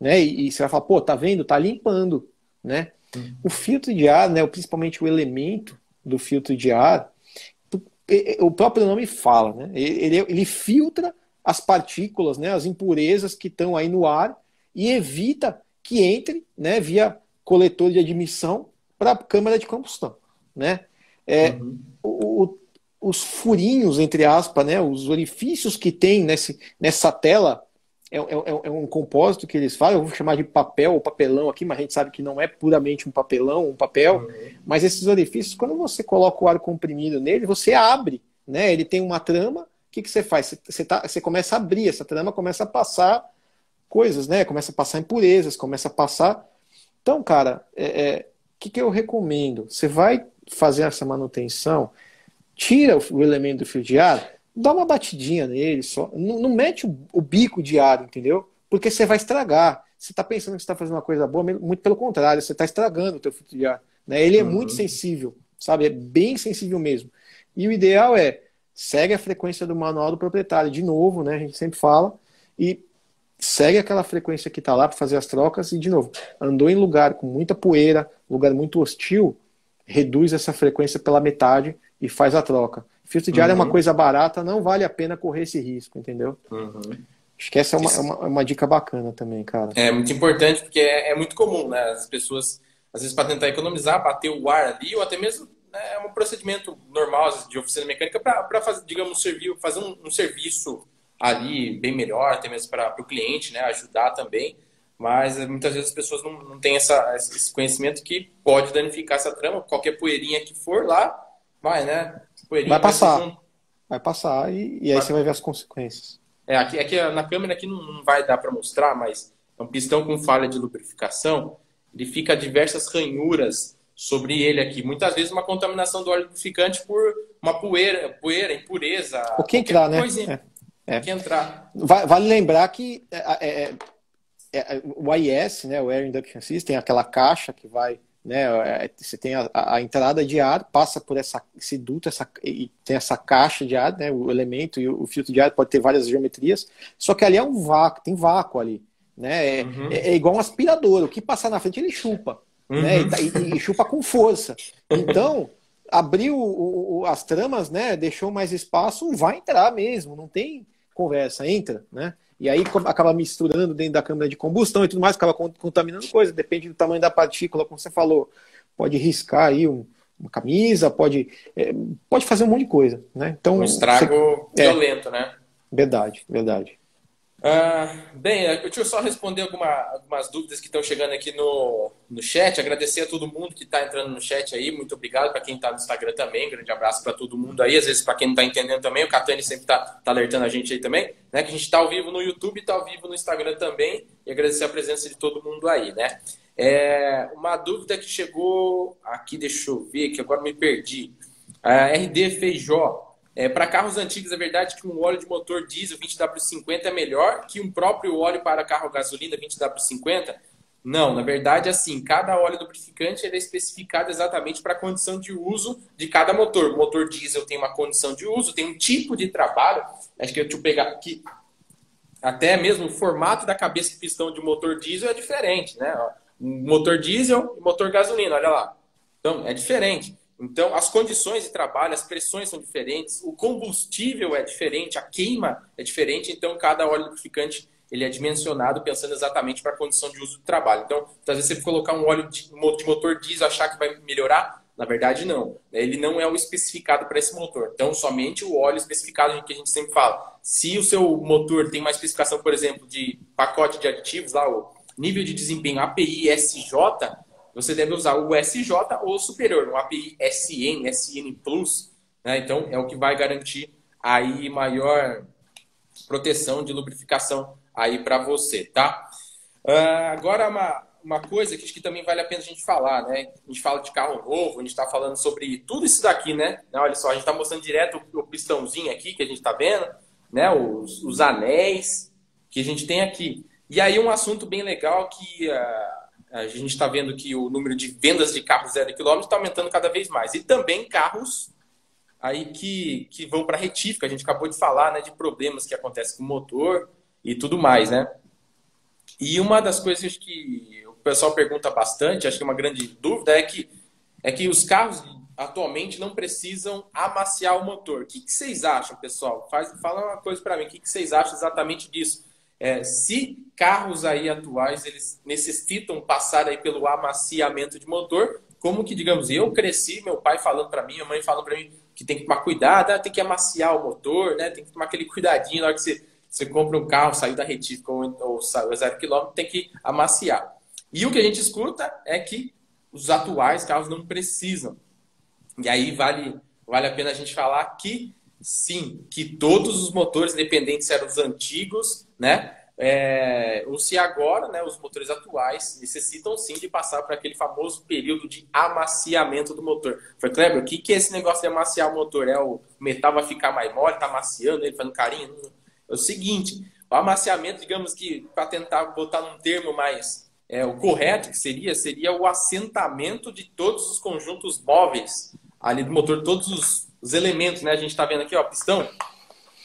Speaker 1: né, e, e você vai falar, pô, tá vendo? Tá limpando, né? Uhum. O filtro de ar, né, principalmente o elemento do filtro de ar, o próprio nome fala, né? Ele, ele filtra as partículas, né, as impurezas que estão aí no ar e evita que entre, né, via coletor de admissão para a câmara de combustão, né? É, uhum. o, os furinhos, entre aspas, né, os orifícios que tem nesse, nessa tela, é, é, é, um compósito que eles falam, eu vou chamar de papel ou papelão aqui, mas a gente sabe que não é puramente um papelão, um papel, uhum. mas esses orifícios, quando você coloca o ar comprimido nele, você abre, né, ele tem uma trama, o que, que você faz? Você, você, tá, você começa a abrir, essa trama começa a passar coisas, né, começa a passar impurezas, começa a passar... Então, cara, o é, é, que, que eu recomendo? Você vai fazer essa manutenção tira o elemento do fio de ar, dá uma batidinha nele só. Não, não mete o, o, bico de ar, entendeu? Porque você vai estragar. Você está pensando que está fazendo uma coisa boa, muito pelo contrário, você está estragando o teu filtro de ar. Né? Ele é uhum. muito sensível, sabe? É bem sensível mesmo. E o ideal é segue a frequência do manual do proprietário, de novo, né? A gente sempre fala, e segue aquela frequência que está lá para fazer as trocas e, de novo, andou em lugar com muita poeira, lugar muito hostil, reduz essa frequência pela metade e faz a troca. Filtro diário uhum. é uma uhum. coisa barata, não vale a pena correr esse risco, entendeu? Uhum. Acho que essa é uma, é uma, é uma, dica bacana também, cara.
Speaker 3: É muito importante, porque é, é muito comum, né? As pessoas, às vezes, para tentar economizar, bater o ar ali, ou até mesmo né, é um procedimento normal de oficina mecânica para fazer, digamos, servir, fazer um, um serviço ali bem melhor, até mesmo para o cliente, né? Ajudar também. Mas eh, muitas vezes as pessoas não, não têm essa, esse conhecimento que pode danificar essa trama. Qualquer poeirinha que for lá, vai, né?
Speaker 1: Poeirinha vai passar. Vai, vai passar e, e aí vai. você vai ver as consequências.
Speaker 3: É, aqui, aqui na câmera aqui não, não vai dar para mostrar, mas é um pistão com falha de lubrificação. Ele fica diversas ranhuras sobre ele aqui. Muitas vezes uma contaminação do óleo lubrificante por uma poeira, poeira impureza.
Speaker 1: O que entrar, né? É.
Speaker 3: É. Que entrar.
Speaker 1: Vale lembrar que é, é, é é, o AIS, né, o Air Induction System, aquela caixa que vai, né, é, você tem a, a, entrada de ar, passa por essa, esse duto, essa, e tem essa caixa de ar, né, o elemento e o, o filtro de ar pode ter várias geometrias, só que ali é um vácuo, tem vácuo ali, né, é, uhum. é, é igual um aspirador, o que passar na frente ele chupa, uhum. né, e, tá, e, e, chupa com força. Então, abriu o, o, as tramas, né, deixou mais espaço, vai entrar mesmo, não tem conversa, entra, né? E aí acaba misturando dentro da câmara de combustão e tudo mais, acaba contaminando coisa, depende do tamanho da partícula, como você falou. Pode riscar aí um, uma camisa, pode, é, pode fazer um monte de coisa. Né? Então,
Speaker 3: um estrago você, é. violento, é, né?
Speaker 1: Verdade, verdade.
Speaker 3: Ah, bem, deixa eu só responder alguma, algumas dúvidas que estão chegando aqui no, no chat. Agradecer a todo mundo que está entrando no chat aí. Muito obrigado para quem está no Instagram também. Grande abraço para todo mundo aí. Às vezes, para quem não está entendendo também, o Catani sempre está tá alertando a gente aí também. Né? Que a gente está ao vivo no YouTube, está ao vivo no Instagram também. E agradecer a presença de todo mundo aí, né? É, uma dúvida que chegou aqui, deixa eu ver, que agora me perdi. A RD Feijó. É, para carros antigos, é verdade que um óleo de motor diesel 20W50 é melhor que um próprio óleo para carro gasolina 20W50? Não, na verdade, assim, cada óleo lubrificante é especificado exatamente para a condição de uso de cada motor. O motor diesel tem uma condição de uso, tem um tipo de trabalho. Acho que eu, eu pegar aqui. Até mesmo o formato da cabeça de pistão de motor diesel é diferente, né? motor diesel e motor gasolina, olha lá. Então, é diferente. Então, as condições de trabalho, as pressões são diferentes, o combustível é diferente, a queima é diferente, então cada óleo lubrificante ele é dimensionado pensando exatamente para a condição de uso do trabalho. Então, às vezes você colocar um óleo de motor diesel achar que vai melhorar, na verdade não. Ele não é o especificado para esse motor. Então, somente o óleo especificado que a gente sempre fala. Se o seu motor tem uma especificação, por exemplo, de pacote de aditivos, lá o nível de desempenho API SJ, você deve usar o SJ ou superior, um API SN, SN Plus. Né? Então, é o que vai garantir aí maior proteção de lubrificação aí para você, tá? Uh, agora, uma, uma coisa que acho que também vale a pena a gente falar, né? A gente fala de carro novo, a gente está falando sobre tudo isso daqui, né? Olha só, a gente está mostrando direto o pistãozinho aqui que a gente está vendo, né? Os, os anéis que a gente tem aqui. E aí um assunto bem legal que... Uh, a gente está vendo que o número de vendas de carros zero quilômetro está aumentando cada vez mais. E também carros aí que, que vão para retífica. A gente acabou de falar né, de problemas que acontecem com o motor e tudo mais, né? E uma das coisas que o pessoal pergunta bastante, acho que é uma grande dúvida, é que, é que os carros atualmente não precisam amaciar o motor. O que, que vocês acham, pessoal? Faz, fala uma coisa para mim. O que, que vocês acham exatamente disso? É, se carros aí atuais eles necessitam passar aí pelo amaciamento de motor, como que, digamos, eu cresci, meu pai falando para mim, minha mãe falando para mim que tem que tomar cuidado, ah, tem que amaciar o motor, né? Tem que tomar aquele cuidadinho na hora que você, você compra um carro, saiu da retífica ou, ou saiu zero quilômetro, tem que amaciar. E o que a gente escuta é que os atuais carros não precisam. E aí vale, vale a pena a gente falar que sim, que todos os motores, independentes se eram os antigos, né? É, ou se agora, né, os motores atuais necessitam sim de passar por aquele famoso período de amaciamento do motor. Foi Kleber, o que, que é esse negócio de amaciar o motor? É o metal vai ficar mais mole, tá amaciando ele, fazendo carinho? É o seguinte, o amaciamento, digamos que para tentar botar num termo mais é, o correto que seria, seria o assentamento de todos os conjuntos móveis ali do motor, todos os os elementos, né? A gente está vendo aqui, ó, pistão,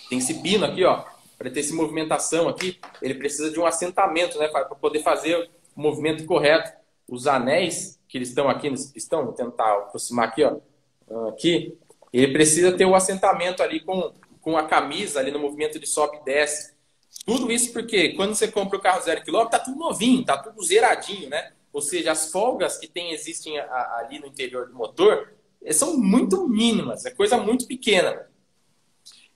Speaker 3: tem esse pino aqui, ó, para ter essa movimentação aqui, ele precisa de um assentamento, né, para poder fazer o movimento correto. Os anéis que eles estão aqui pistão, vou tentar aproximar aqui, ó, aqui, ele precisa ter o assentamento ali com, com a camisa ali no movimento de sobe e desce. Tudo isso porque quando você compra o carro zero quilômetro, tá tudo novinho, tá tudo zeradinho, né? Ou seja, as folgas que tem, existem ali no interior do motor eh, são muito mínimas, é coisa muito pequena.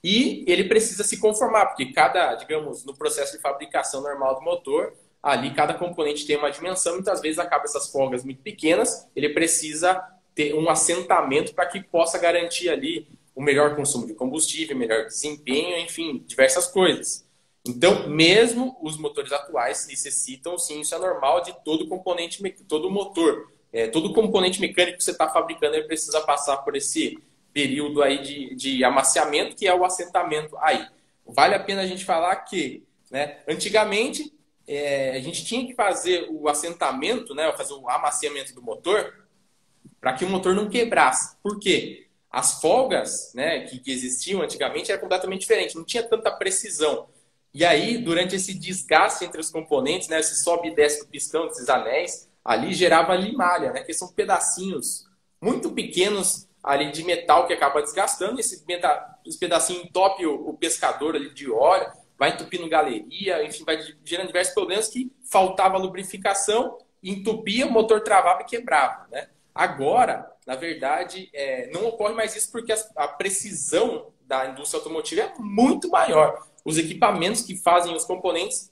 Speaker 3: E ele precisa se conformar, porque cada, digamos, no processo de fabricação normal do motor, ali cada componente tem uma dimensão, muitas vezes acaba essas folgas muito pequenas, ele precisa ter um assentamento para que possa garantir ali o melhor consumo de combustível, melhor desempenho, enfim, diversas coisas. Então, mesmo os motores atuais necessitam, sim, isso é normal de todo componente, todo motor, é, todo componente mecânico que você está fabricando, ele precisa passar por esse período aí de, de amaciamento, que é o assentamento aí. Vale a pena a gente falar que, né, antigamente, é, a gente tinha que fazer o assentamento, né, fazer o amaciamento do motor, para que o motor não quebrasse. Por quê? As folgas né, que, que existiam antigamente eram completamente diferentes, não tinha tanta precisão. E aí, durante esse desgaste entre os componentes, né, esse sobe e desce do pistão, desses anéis, ali gerava limalha, né, que são pedacinhos muito pequenos ali de metal que acaba desgastando. Esse, esse pedacinho entope o, o pescador ali de óleo, vai entupindo galeria, enfim, vai gerando diversos problemas que faltava lubrificação, entupia, o motor travava e quebrava, né? Agora, na verdade, é, não ocorre mais isso porque a, a precisão da indústria automotiva é muito maior os equipamentos que fazem os componentes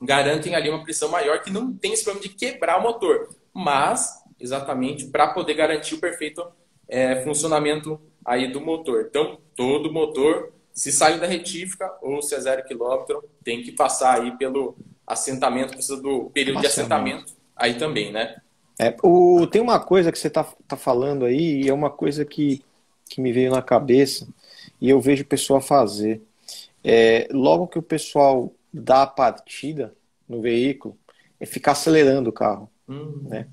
Speaker 3: garantem ali uma pressão maior que não tem esse problema de quebrar o motor, mas exatamente para poder garantir o perfeito é, funcionamento aí do motor. Então, todo motor, se sai da retífica ou se é zero quilômetro, tem que passar aí pelo assentamento, precisa do período de assentamento aí também, né?
Speaker 1: É, o, tem uma coisa que você está tá falando aí, e é uma coisa que, que me veio na cabeça, e eu vejo o pessoal fazer é, logo que o pessoal dá a partida no veículo, é ficar acelerando o carro. Uhum. Né?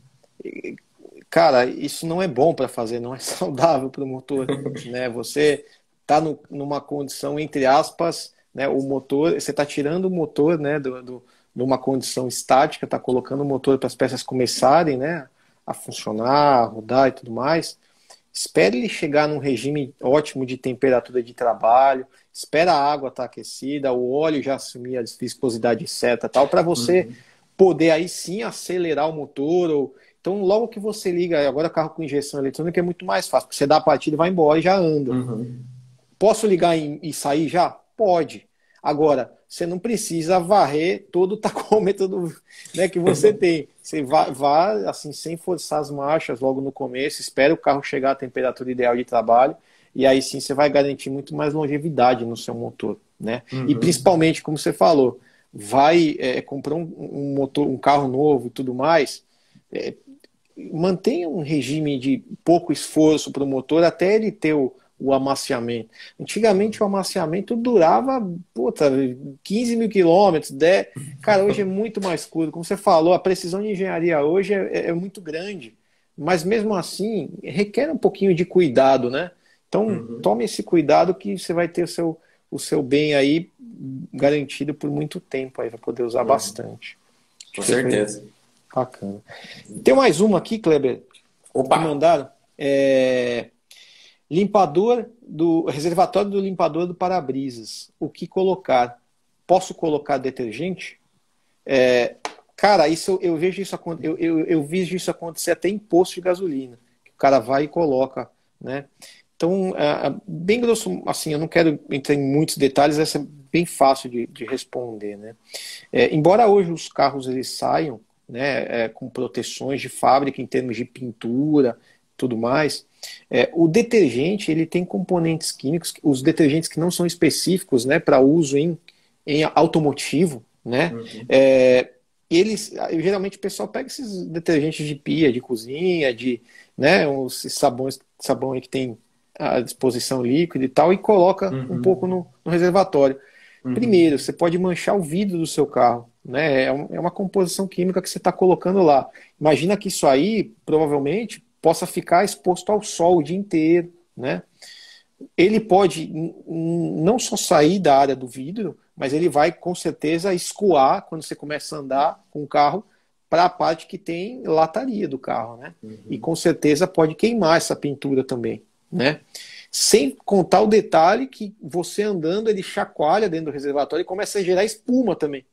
Speaker 1: Cara, isso não é bom para fazer, não é <laughs> saudável para o motor. né? Você está numa condição, entre aspas, né, o motor, você está tirando o motor né, do, do, numa condição estática, está colocando o motor para as peças começarem né, a funcionar, a rodar e tudo mais. Espere ele chegar num regime ótimo de temperatura de trabalho, espera a água estar tá aquecida, o óleo já assumir a viscosidade certa, tal, para você uhum. poder aí sim acelerar o motor. Ou... Então, logo que você liga, agora carro com injeção eletrônica é muito mais fácil, porque você dá a partida, vai embora e já anda. Uhum. Posso ligar e sair já? Pode. Agora, você não precisa varrer todo o tacômetro do, <laughs> né, que você tem. Você vá, vá, assim, sem forçar as marchas logo no começo, espera o carro chegar à temperatura ideal de trabalho, e aí sim você vai garantir muito mais longevidade no seu motor. Né? Uhum. E principalmente, como você falou, vai é, comprar um, um, motor, um carro novo e tudo mais, é, mantenha um regime de pouco esforço para o motor até ele ter o, o amaciamento. Antigamente o amaciamento durava puta, 15 mil quilômetros, 10... cara, hoje é muito mais curto. Como você falou, a precisão de engenharia hoje é, é, muito grande, mas mesmo assim requer um pouquinho de cuidado, né? Então uhum. tome esse cuidado que você vai ter o seu, o seu bem aí garantido por muito tempo aí, vai poder usar uhum. bastante.
Speaker 3: Com certeza.
Speaker 1: Bacana. Tem mais uma aqui, Kleber, Opa. que mandaram. É Limpador do reservatório do limpador do para-brisas. O que colocar? Posso colocar detergente? É, cara, isso eu vejo isso eu, eu, eu vejo isso acontecer até em posto de gasolina. Que o cara vai e coloca, né? Então, é, bem grosso, assim, eu não quero entrar em muitos detalhes, essa é bem fácil de, de responder, né? É, embora hoje os carros eles saiam, né, é, com proteções de fábrica em termos de pintura, tudo mais, é, o detergente ele tem componentes químicos, os detergentes que não são específicos né, para uso em, em automotivo, né? Uhum. É, eles geralmente o pessoal pega esses detergentes de pia, de cozinha, de né, os sabões, sabão aí que tem à disposição líquida e tal, e coloca uhum. um pouco no, no reservatório. Uhum. Primeiro, você pode manchar o vidro do seu carro. Né? É, um, é uma composição química que você está colocando lá. Imagina que isso aí, provavelmente, possa ficar exposto ao sol o dia inteiro, né? ele pode não só sair da área do vidro, mas ele vai com certeza escoar quando você começa a andar com o carro para a parte que tem lataria do carro, né? Uhum. E com certeza pode queimar essa pintura também, né? Sem contar o detalhe que você andando ele chacoalha dentro do reservatório e começa a gerar espuma também.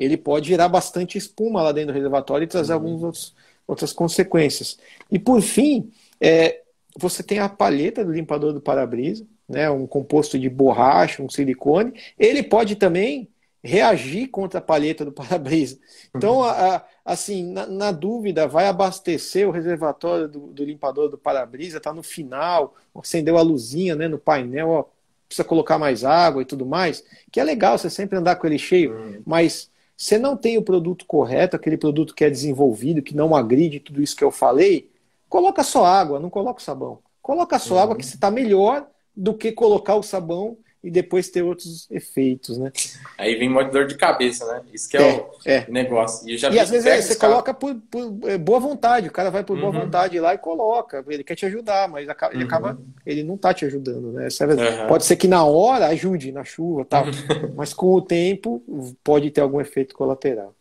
Speaker 1: Ele pode gerar bastante espuma lá dentro do reservatório e trazer uhum. algumas outros, outras consequências. E por fim, é, você tem a palheta do limpador do para-brisa, né, um composto de borracha, um silicone. Ele pode também reagir contra a palheta do para-brisa. Então, uhum. a, a, assim, na, na, dúvida, vai abastecer o reservatório do, do limpador do para-brisa, está no final, acendeu a luzinha né, no painel, ó, precisa colocar mais água e tudo mais, que é legal você sempre andar com ele cheio, uhum. mas você não tem o produto correto, aquele produto que é desenvolvido, que não agride tudo isso que eu falei, coloca só água, não coloca o sabão. Coloca só uhum. água que está melhor do que colocar o sabão e depois ter outros efeitos, né?
Speaker 3: Aí vem uma dor de cabeça, né? Isso que é, é o é. negócio.
Speaker 1: E, e às vezes é, você coloca por, por, é, boa vontade, o cara vai por boa uhum. vontade lá e coloca, ele quer te ajudar, mas acaba, ele uhum. acaba, ele não tá te ajudando, né? Uhum. Pode ser que na hora ajude, na chuva tal, <laughs> mas com o tempo pode ter algum efeito colateral.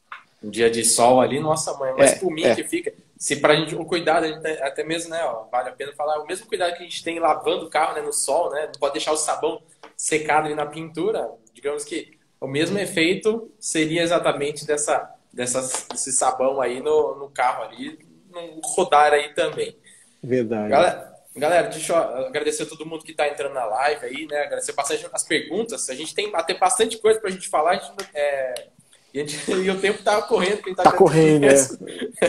Speaker 3: Um dia de sol ali, nossa mãe, mas é, por mim que fica se para a gente o cuidado até mesmo né ó, vale a pena falar o mesmo cuidado que a gente tem lavando o carro né, no sol né não pode deixar o sabão secado ali na pintura, digamos que o mesmo efeito seria exatamente dessa, dessa, desse sabão aí no, no carro ali, no rodar aí também.
Speaker 1: Verdade.
Speaker 3: Galera, galera, deixa eu agradecer a todo mundo que está entrando na live aí, né? Agradecer bastante as perguntas. A gente tem até bastante coisa para a gente falar. A gente, é, e, gente, <laughs> e, o tempo está correndo.
Speaker 1: Quem tá, tá correndo, é.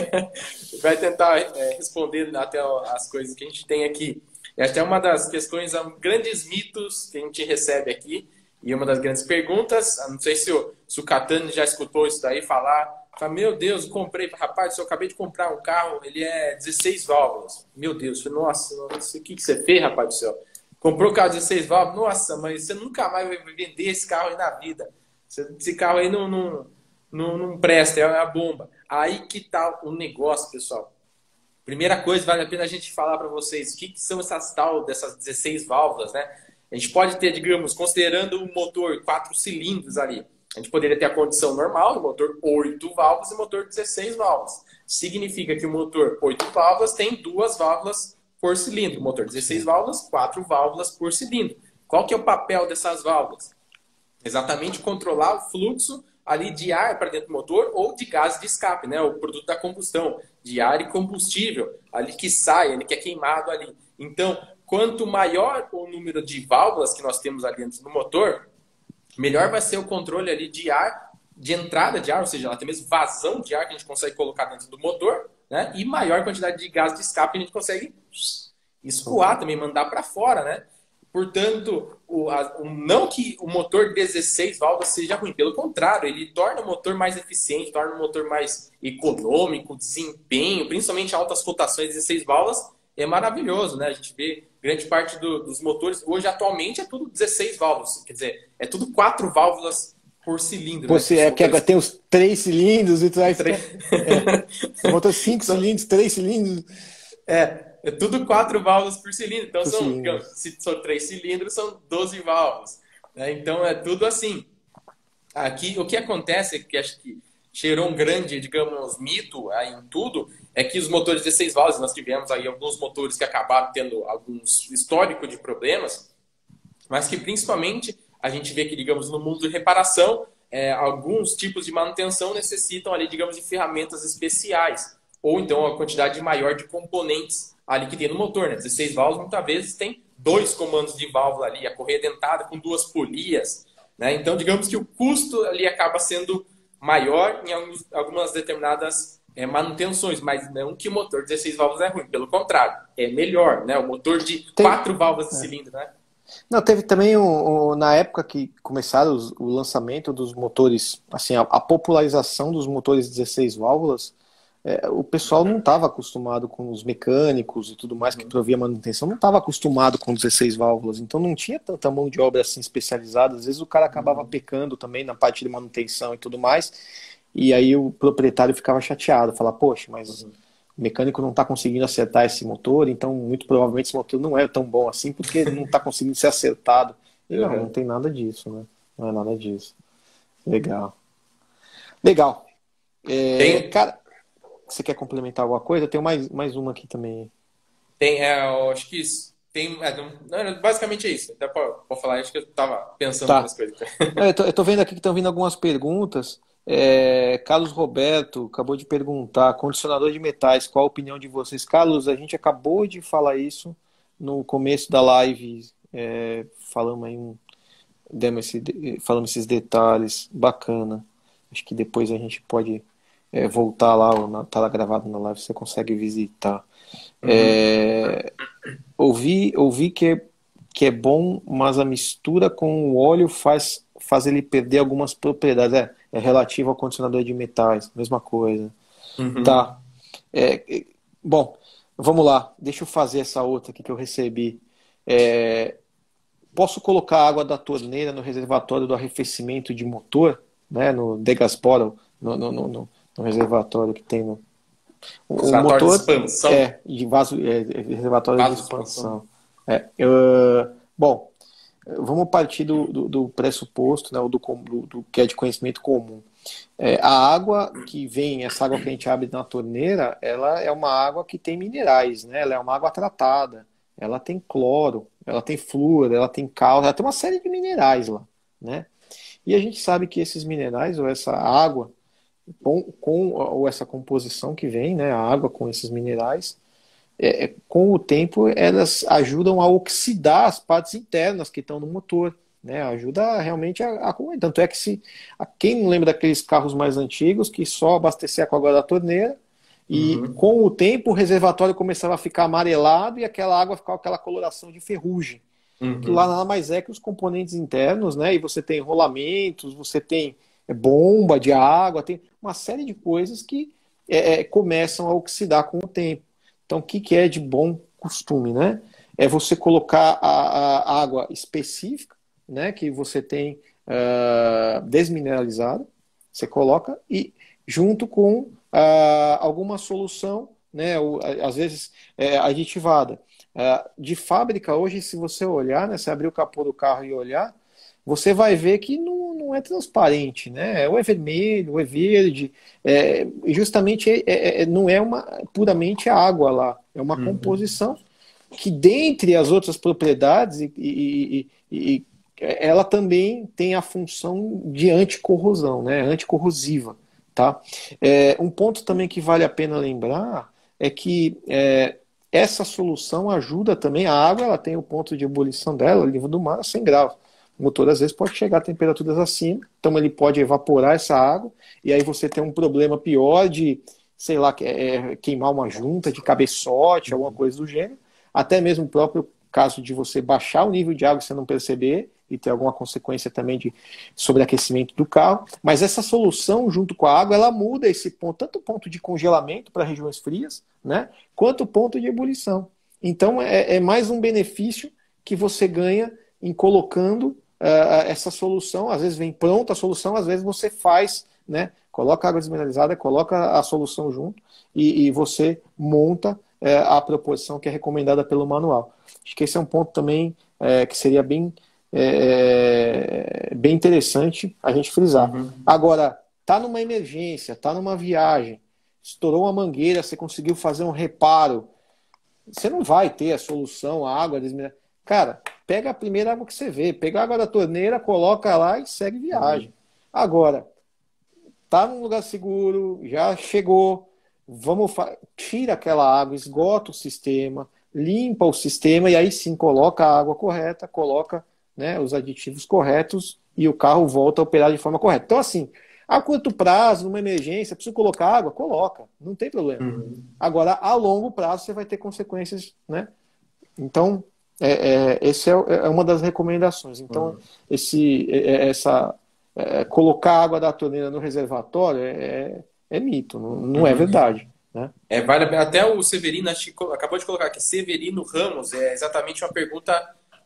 Speaker 1: <laughs>
Speaker 3: Vai tentar é, responder até as coisas que a gente tem aqui. E até uma das questões, grandes mitos que a gente recebe aqui, e uma das grandes perguntas, não sei se o, se o Catani já escutou isso daí falar, fala, meu Deus, comprei, rapaz, eu acabei de comprar um carro, ele é 16 válvulas. Meu Deus, nossa, nossa o que, que você fez, rapaz do céu? Comprou o carro 16 válvulas, nossa, mas você nunca mais vai vender esse carro aí na vida. Esse carro aí não, não, não, não presta, é a bomba. Aí que tá o negócio, pessoal. Primeira coisa, vale a pena a gente falar para vocês o que, que, são essas tal dessas 16 válvulas, né? A gente pode ter, digamos, considerando o motor quatro cilindros ali, a gente poderia ter a condição normal, o motor 8 válvulas e motor 16 válvulas. Significa que o motor 8 válvulas tem duas válvulas por cilindro, o motor 16 válvulas, quatro válvulas por cilindro. Qual que é o papel dessas válvulas? Exatamente controlar o fluxo ali de ar para dentro do motor ou de gás de escape, né? O produto da combustão, de ar e combustível, ali que sai, ali que é queimado ali. Então, quanto maior o número de válvulas que nós temos ali dentro do motor, melhor vai ser o controle ali de ar, de entrada de ar, ou seja, até mesmo vazão de ar que a gente consegue colocar dentro do motor, né? E maior quantidade de gás de escape a gente consegue escoar também, mandar para fora, né? Portanto, o, a, o, não que o motor 16 válvulas seja ruim, pelo contrário, ele torna o motor mais eficiente, torna o motor mais econômico, desempenho, principalmente altas rotações 16 válvulas, é maravilhoso, né? A gente vê grande parte do, dos motores, hoje atualmente é tudo 16 válvulas, quer dizer, é tudo quatro válvulas por cilindro.
Speaker 1: Por, né? É, porque agora tem os três cilindros e traz. Três... É. Motor cinco <laughs> cilindros, três cilindros.
Speaker 3: É, é tudo quatro válvulas por cilindro. Então, são, digamos, se são três cilindros, são 12 válvulas. Né? Então, é tudo assim. Aqui, o que acontece, que acho que gerou um grande, digamos, mito aí em tudo, é que os motores de 16 válvulas, nós tivemos aí alguns motores que acabaram tendo alguns histórico de problemas, mas que principalmente a gente vê que, digamos, no mundo de reparação, é, alguns tipos de manutenção necessitam ali, digamos, de ferramentas especiais, ou então a quantidade maior de componentes ali que tem no motor, né? 16 válvulas muitas vezes tem dois comandos de válvula ali, a correia dentada com duas polias, né? Então, digamos que o custo ali acaba sendo maior em algumas determinadas é, manutenções, mas não que o motor de 16 válvulas é ruim, pelo contrário, é melhor, né? O motor de quatro válvulas de é. cilindro, né?
Speaker 1: Não, teve também o, o, na época que começaram os, o lançamento dos motores, assim, a, a popularização dos motores 16 válvulas, é, o pessoal não estava acostumado com os mecânicos e tudo mais que provia manutenção, não estava acostumado com 16 válvulas, então não tinha tanta mão de obra assim especializada. Às vezes o cara acabava pecando também na parte de manutenção e tudo mais, e aí o proprietário ficava chateado, falava, poxa, mas o mecânico não está conseguindo acertar esse motor, então muito provavelmente esse motor não é tão bom assim porque não está conseguindo ser acertado. E não, não tem nada disso, né? Não é nada disso. Legal. Legal. É, tem... Cara, você quer complementar alguma coisa? Tem mais, mais uma aqui também.
Speaker 3: Tem, é, eu acho que isso. Tem, é, basicamente é isso. Até pra, pra falar, acho que eu estava pensando tá. nas coisas. <laughs>
Speaker 1: eu, tô, eu tô vendo aqui que estão vindo algumas perguntas. É, Carlos Roberto acabou de perguntar: condicionador de metais, qual a opinião de vocês? Carlos, a gente acabou de falar isso no começo da live. É, falamos aí um, demos esse, falamos esses detalhes, bacana. Acho que depois a gente pode é, voltar lá, ou tá lá gravado na live, você consegue visitar. Uhum. É, ouvi, ouvi que, é, que é bom, mas a mistura com o óleo faz, faz ele perder algumas propriedades. É, é relativo ao condicionador de metais, mesma coisa. Uhum. Tá. É, é, bom, vamos lá. Deixa eu fazer essa outra aqui que eu recebi. É, posso colocar água da torneira no reservatório do arrefecimento de motor, né, no Degas Bottle, no, no, no, no reservatório que tem no.
Speaker 3: O, o motor de expansão.
Speaker 1: É, de vaso, é, reservatório vaso de expansão. É, eu, bom, vamos partir do, do, do pressuposto, né, do, do, do, que é de conhecimento comum. É, a água que vem, essa água que a gente abre na torneira, ela é uma água que tem minerais, né? Ela é uma água tratada, ela tem cloro, ela tem flúor, ela tem cálcio, ela tem uma série de minerais lá, né? E a gente sabe que esses minerais ou essa água com, com ou essa composição que vem, né, a água com esses minerais, é, é, com o tempo elas ajudam a oxidar as partes internas que estão no motor, né, ajuda realmente a, a tanto é que se a, quem não lembra daqueles carros mais antigos que só abastecia com a água da torneira e uhum. com o tempo o reservatório começava a ficar amarelado e aquela água ficava aquela coloração de ferrugem. Uhum. Que lá nada mais é que os componentes internos, né? E você tem rolamentos, você tem é, bomba de água, tem uma série de coisas que é, é, começam a oxidar com o tempo. Então, o que, que é de bom costume, né? É você colocar a, a água específica, né? Que você tem uh, desmineralizada, você coloca e junto com uh, alguma solução, né? Ou, às vezes é, aditivada. Uh, de fábrica hoje, se você olhar, né? Se abrir o capô do carro e olhar, você vai ver que não, não é transparente, né? Ou é vermelho, ou é verde. É, justamente é, é, é não é uma puramente água lá, é uma uhum. composição que, dentre as outras propriedades, e, e, e, ela também tem a função de anticorrosão, né? Anticorrosiva. Tá? É, um ponto também que vale a pena lembrar é que é, essa solução ajuda também, a água ela tem o ponto de ebulição dela, o nível do mar a 100 graus. O motor às vezes pode chegar a temperaturas acima, então ele pode evaporar essa água, e aí você tem um problema pior de, sei lá, é, queimar uma junta de cabeçote, alguma coisa do gênero, até mesmo o próprio caso de você baixar o nível de água e você não perceber, e ter alguma consequência também de sobreaquecimento do carro. Mas essa solução, junto com a água, ela muda esse ponto, tanto o ponto de congelamento para regiões frias, né, quanto o ponto de ebulição. Então é, é mais um benefício que você ganha em colocando uh, essa solução, às vezes vem pronta a solução, às vezes você faz, né? Coloca água desmineralizada, coloca a solução junto e, e você monta uh, a proporção que é recomendada pelo manual. Acho que esse é um ponto também uh, que seria bem, bem interessante a gente frisar. Uhum. Agora, tá numa emergência, tá numa viagem, estourou uma mangueira, você conseguiu fazer um reparo, você não vai ter a solução, a água desmineralizada. Cara, pega a primeira água que você vê, pega a água da torneira, coloca lá e segue viagem. Agora, tá num lugar seguro, já chegou, vamos tira aquela água, esgota o sistema, limpa o sistema e aí sim coloca a água correta, coloca né, os aditivos corretos e o carro volta a operar de forma correta. Então, assim, a curto prazo, numa emergência, precisa colocar água? Coloca, não tem problema. Uhum. Agora, a longo prazo, você vai ter consequências, né? Então, é, é, esse é, é, uma das recomendações. Então, uhum. esse, é, é, essa, é, colocar água da torneira no reservatório é, é mito, não, não é uhum. verdade. Né?
Speaker 3: É, vale, até o Severino acabou de colocar aqui, Severino Ramos, é exatamente uma pergunta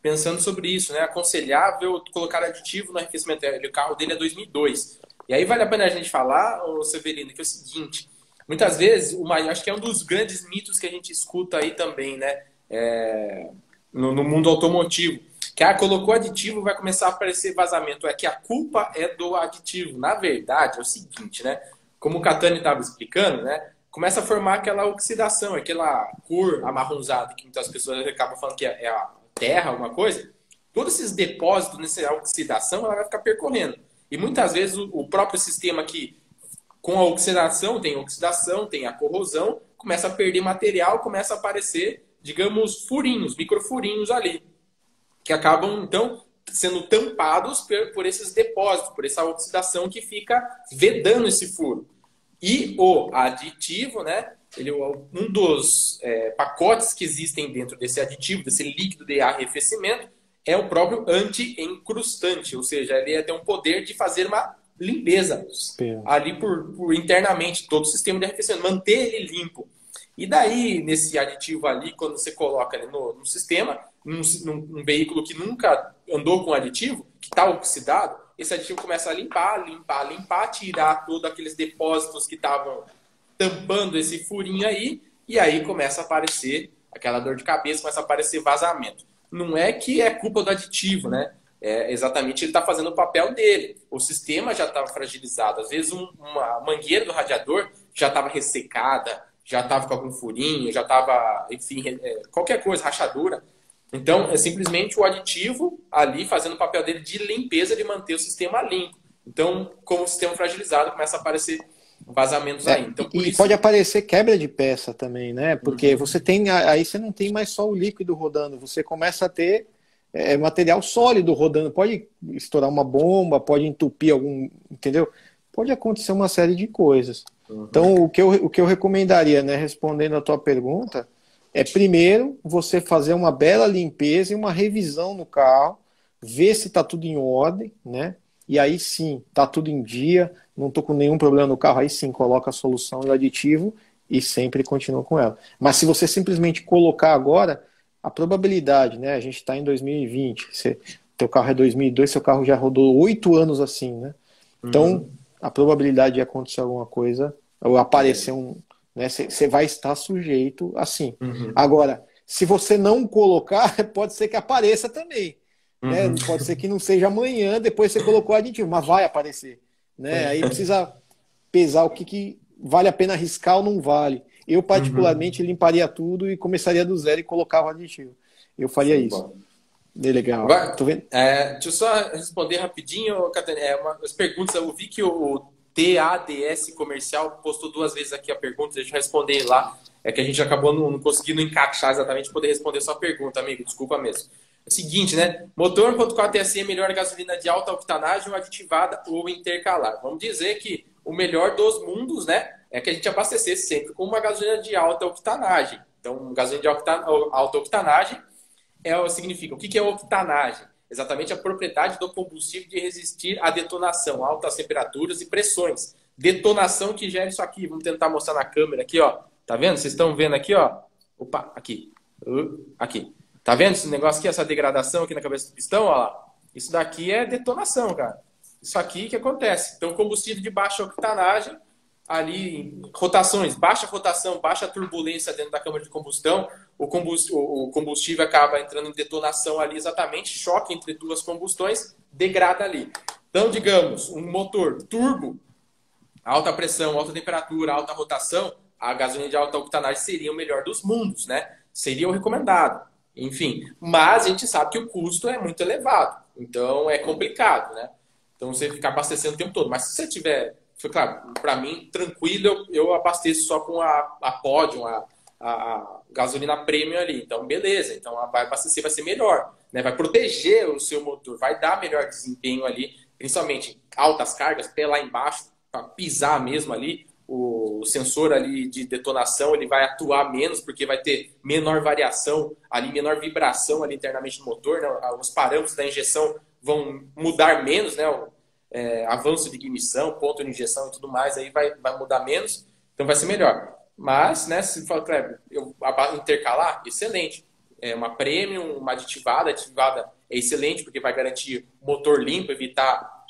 Speaker 3: pensando sobre isso, né? Aconselhável colocar aditivo no arrefecimento. O carro dele é 2002. E aí vale a pena a gente falar, o Severino, que é o seguinte: Muitas vezes, uma, acho que é um dos grandes mitos que a gente escuta aí também, né? É, no, no, mundo automotivo. Que ah, colocou aditivo, vai começar a aparecer vazamento. É que a culpa é do aditivo. Na verdade, é o seguinte, né? Como o Catani estava explicando, né? Começa a formar aquela oxidação, aquela cor amarronzada que muitas pessoas acabam falando que é, é a terra, alguma coisa. Todos esses depósitos nessa oxidação, ela vai ficar percorrendo. E muitas vezes o, o próprio sistema que com a oxidação, tem oxidação, tem a corrosão, começa a perder material, começa a aparecer, digamos, furinhos, microfurinhos ali, que acabam, então, sendo tampados por, por esses depósitos, por essa oxidação que fica vedando esse furo. E o aditivo, né? Ele, um dos é, pacotes que existem dentro desse aditivo, desse líquido de arrefecimento, é o próprio anti-encrustante, ou seja, ele tem um poder de fazer uma limpeza ali por, por, internamente, todo o sistema de arrefecimento, manter ele limpo. E daí, nesse aditivo ali, quando você coloca no, no sistema, num, num, veículo que nunca andou com aditivo, que está oxidado, esse aditivo começa a limpar, limpar, limpar, tirar todos aqueles depósitos que estavam tampando esse furinho aí, e aí começa a aparecer aquela dor de cabeça, começa a aparecer vazamento. Não é que é culpa do aditivo, né? é, exatamente ele está fazendo o papel dele. O sistema já estava fragilizado. Às vezes um, uma mangueira do radiador já estava ressecada, já estava com algum furinho, já estava, enfim, é, qualquer coisa, rachadura. Então, é simplesmente o aditivo ali fazendo o papel dele de limpeza, de manter o sistema limpo. Então, como o sistema fragilizado, começa a aparecer vazamentos
Speaker 1: é,
Speaker 3: aí. Então,
Speaker 1: e isso... pode aparecer quebra de peça também, né? Porque uhum. você tem aí você não tem mais só o líquido rodando, você começa a ter é material sólido rodando. Pode estourar uma bomba, pode entupir algum. Entendeu? Pode acontecer uma série de coisas. Então, o que, eu, o que eu recomendaria, né, respondendo a tua pergunta, é primeiro você fazer uma bela limpeza e uma revisão no carro, ver se está tudo em ordem, né? E aí sim, está tudo em dia, não estou com nenhum problema no carro, aí sim, coloca a solução e o aditivo e sempre continua com ela. Mas se você simplesmente colocar agora, a probabilidade, né? A gente está em 2020, você, teu carro é 2002, seu carro já rodou oito anos assim, né? Então, uhum. A probabilidade de acontecer alguma coisa, ou aparecer um, né? Você vai estar sujeito assim. Uhum. Agora, se você não colocar, <laughs> pode ser que apareça também. Né? Uhum. Pode ser que não seja amanhã, depois você colocou aditivo, mas vai aparecer. Né? Aí precisa pesar o que, que vale a pena arriscar ou não vale. Eu, particularmente, uhum. limparia tudo e começaria do zero e colocava aditivo. Eu faria Sim, isso. Bom. É legal.
Speaker 3: Agora, Tô vendo? É, deixa eu só responder rapidinho, Catarina. É, umas perguntas. Eu vi que o TADS comercial postou duas vezes aqui a pergunta, deixa eu responder lá. É que a gente acabou não, não conseguindo encaixar exatamente poder responder sua pergunta, amigo. Desculpa mesmo. É o seguinte, né? Motor 1.4 TSI é melhor gasolina de alta octanagem ou aditivada ou intercalar? Vamos dizer que o melhor dos mundos, né? é que a gente abastecesse sempre com uma gasolina de alta octanagem. Então, gasolina de alta octanagem é, significa o que é octanagem? Exatamente a propriedade do combustível de resistir à detonação, altas temperaturas e pressões. Detonação que gera isso aqui. Vamos tentar mostrar na câmera aqui, ó. Tá vendo? Vocês estão vendo aqui, ó. Opa, aqui. Uh, aqui. Tá vendo esse negócio aqui, essa degradação aqui na cabeça do pistão? Ó lá. Isso daqui é detonação, cara. Isso aqui que acontece. Então, combustível de baixa octanagem ali rotações, baixa rotação, baixa turbulência dentro da câmara de combustão, o combustível, acaba entrando em detonação ali exatamente, choque entre duas combustões, degrada ali. Então, digamos, um motor turbo, alta pressão, alta temperatura, alta rotação, a gasolina de alta octanagem seria o melhor dos mundos, né? Seria o recomendado. Enfim, mas a gente sabe que o custo é muito elevado, então é complicado, né? Então você fica abastecendo o tempo todo. Mas se você tiver foi claro, para mim, tranquilo, eu, eu, abasteço só com a, a Podium, a, a, gasolina premium ali. Então, beleza. Então, vai abastecer, vai ser melhor. Né? Vai proteger o seu motor, vai dar melhor desempenho ali, principalmente altas cargas, pé lá embaixo, para pisar mesmo ali. O sensor ali de detonação ele vai atuar menos porque vai ter menor variação ali, menor vibração ali internamente no motor, né? os parâmetros da injeção vão mudar menos, né? É, avanço de ignição, ponto de injeção e tudo mais, aí vai, vai mudar menos, então vai ser melhor. Mas, né, se for Kleber, eu intercalar, excelente. É uma premium, uma aditivada, aditivada é excelente porque vai garantir motor limpo, evitar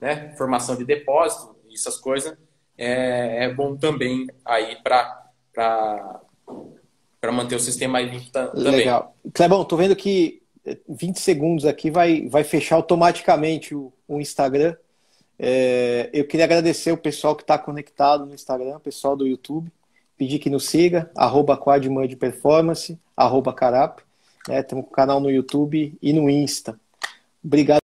Speaker 3: né, formação de depósito, essas coisas. é, é bom também aí para manter o sistema limpo também.
Speaker 1: Legal. Clebão, tô vendo que 20 segundos aqui vai, vai fechar automaticamente o, o Instagram. É, eu queria agradecer o pessoal que está conectado no Instagram, o pessoal do YouTube. Pedir que nos siga, arroba Performance, arroba Carap. Né, temos um canal no YouTube e no Insta. Obrigado.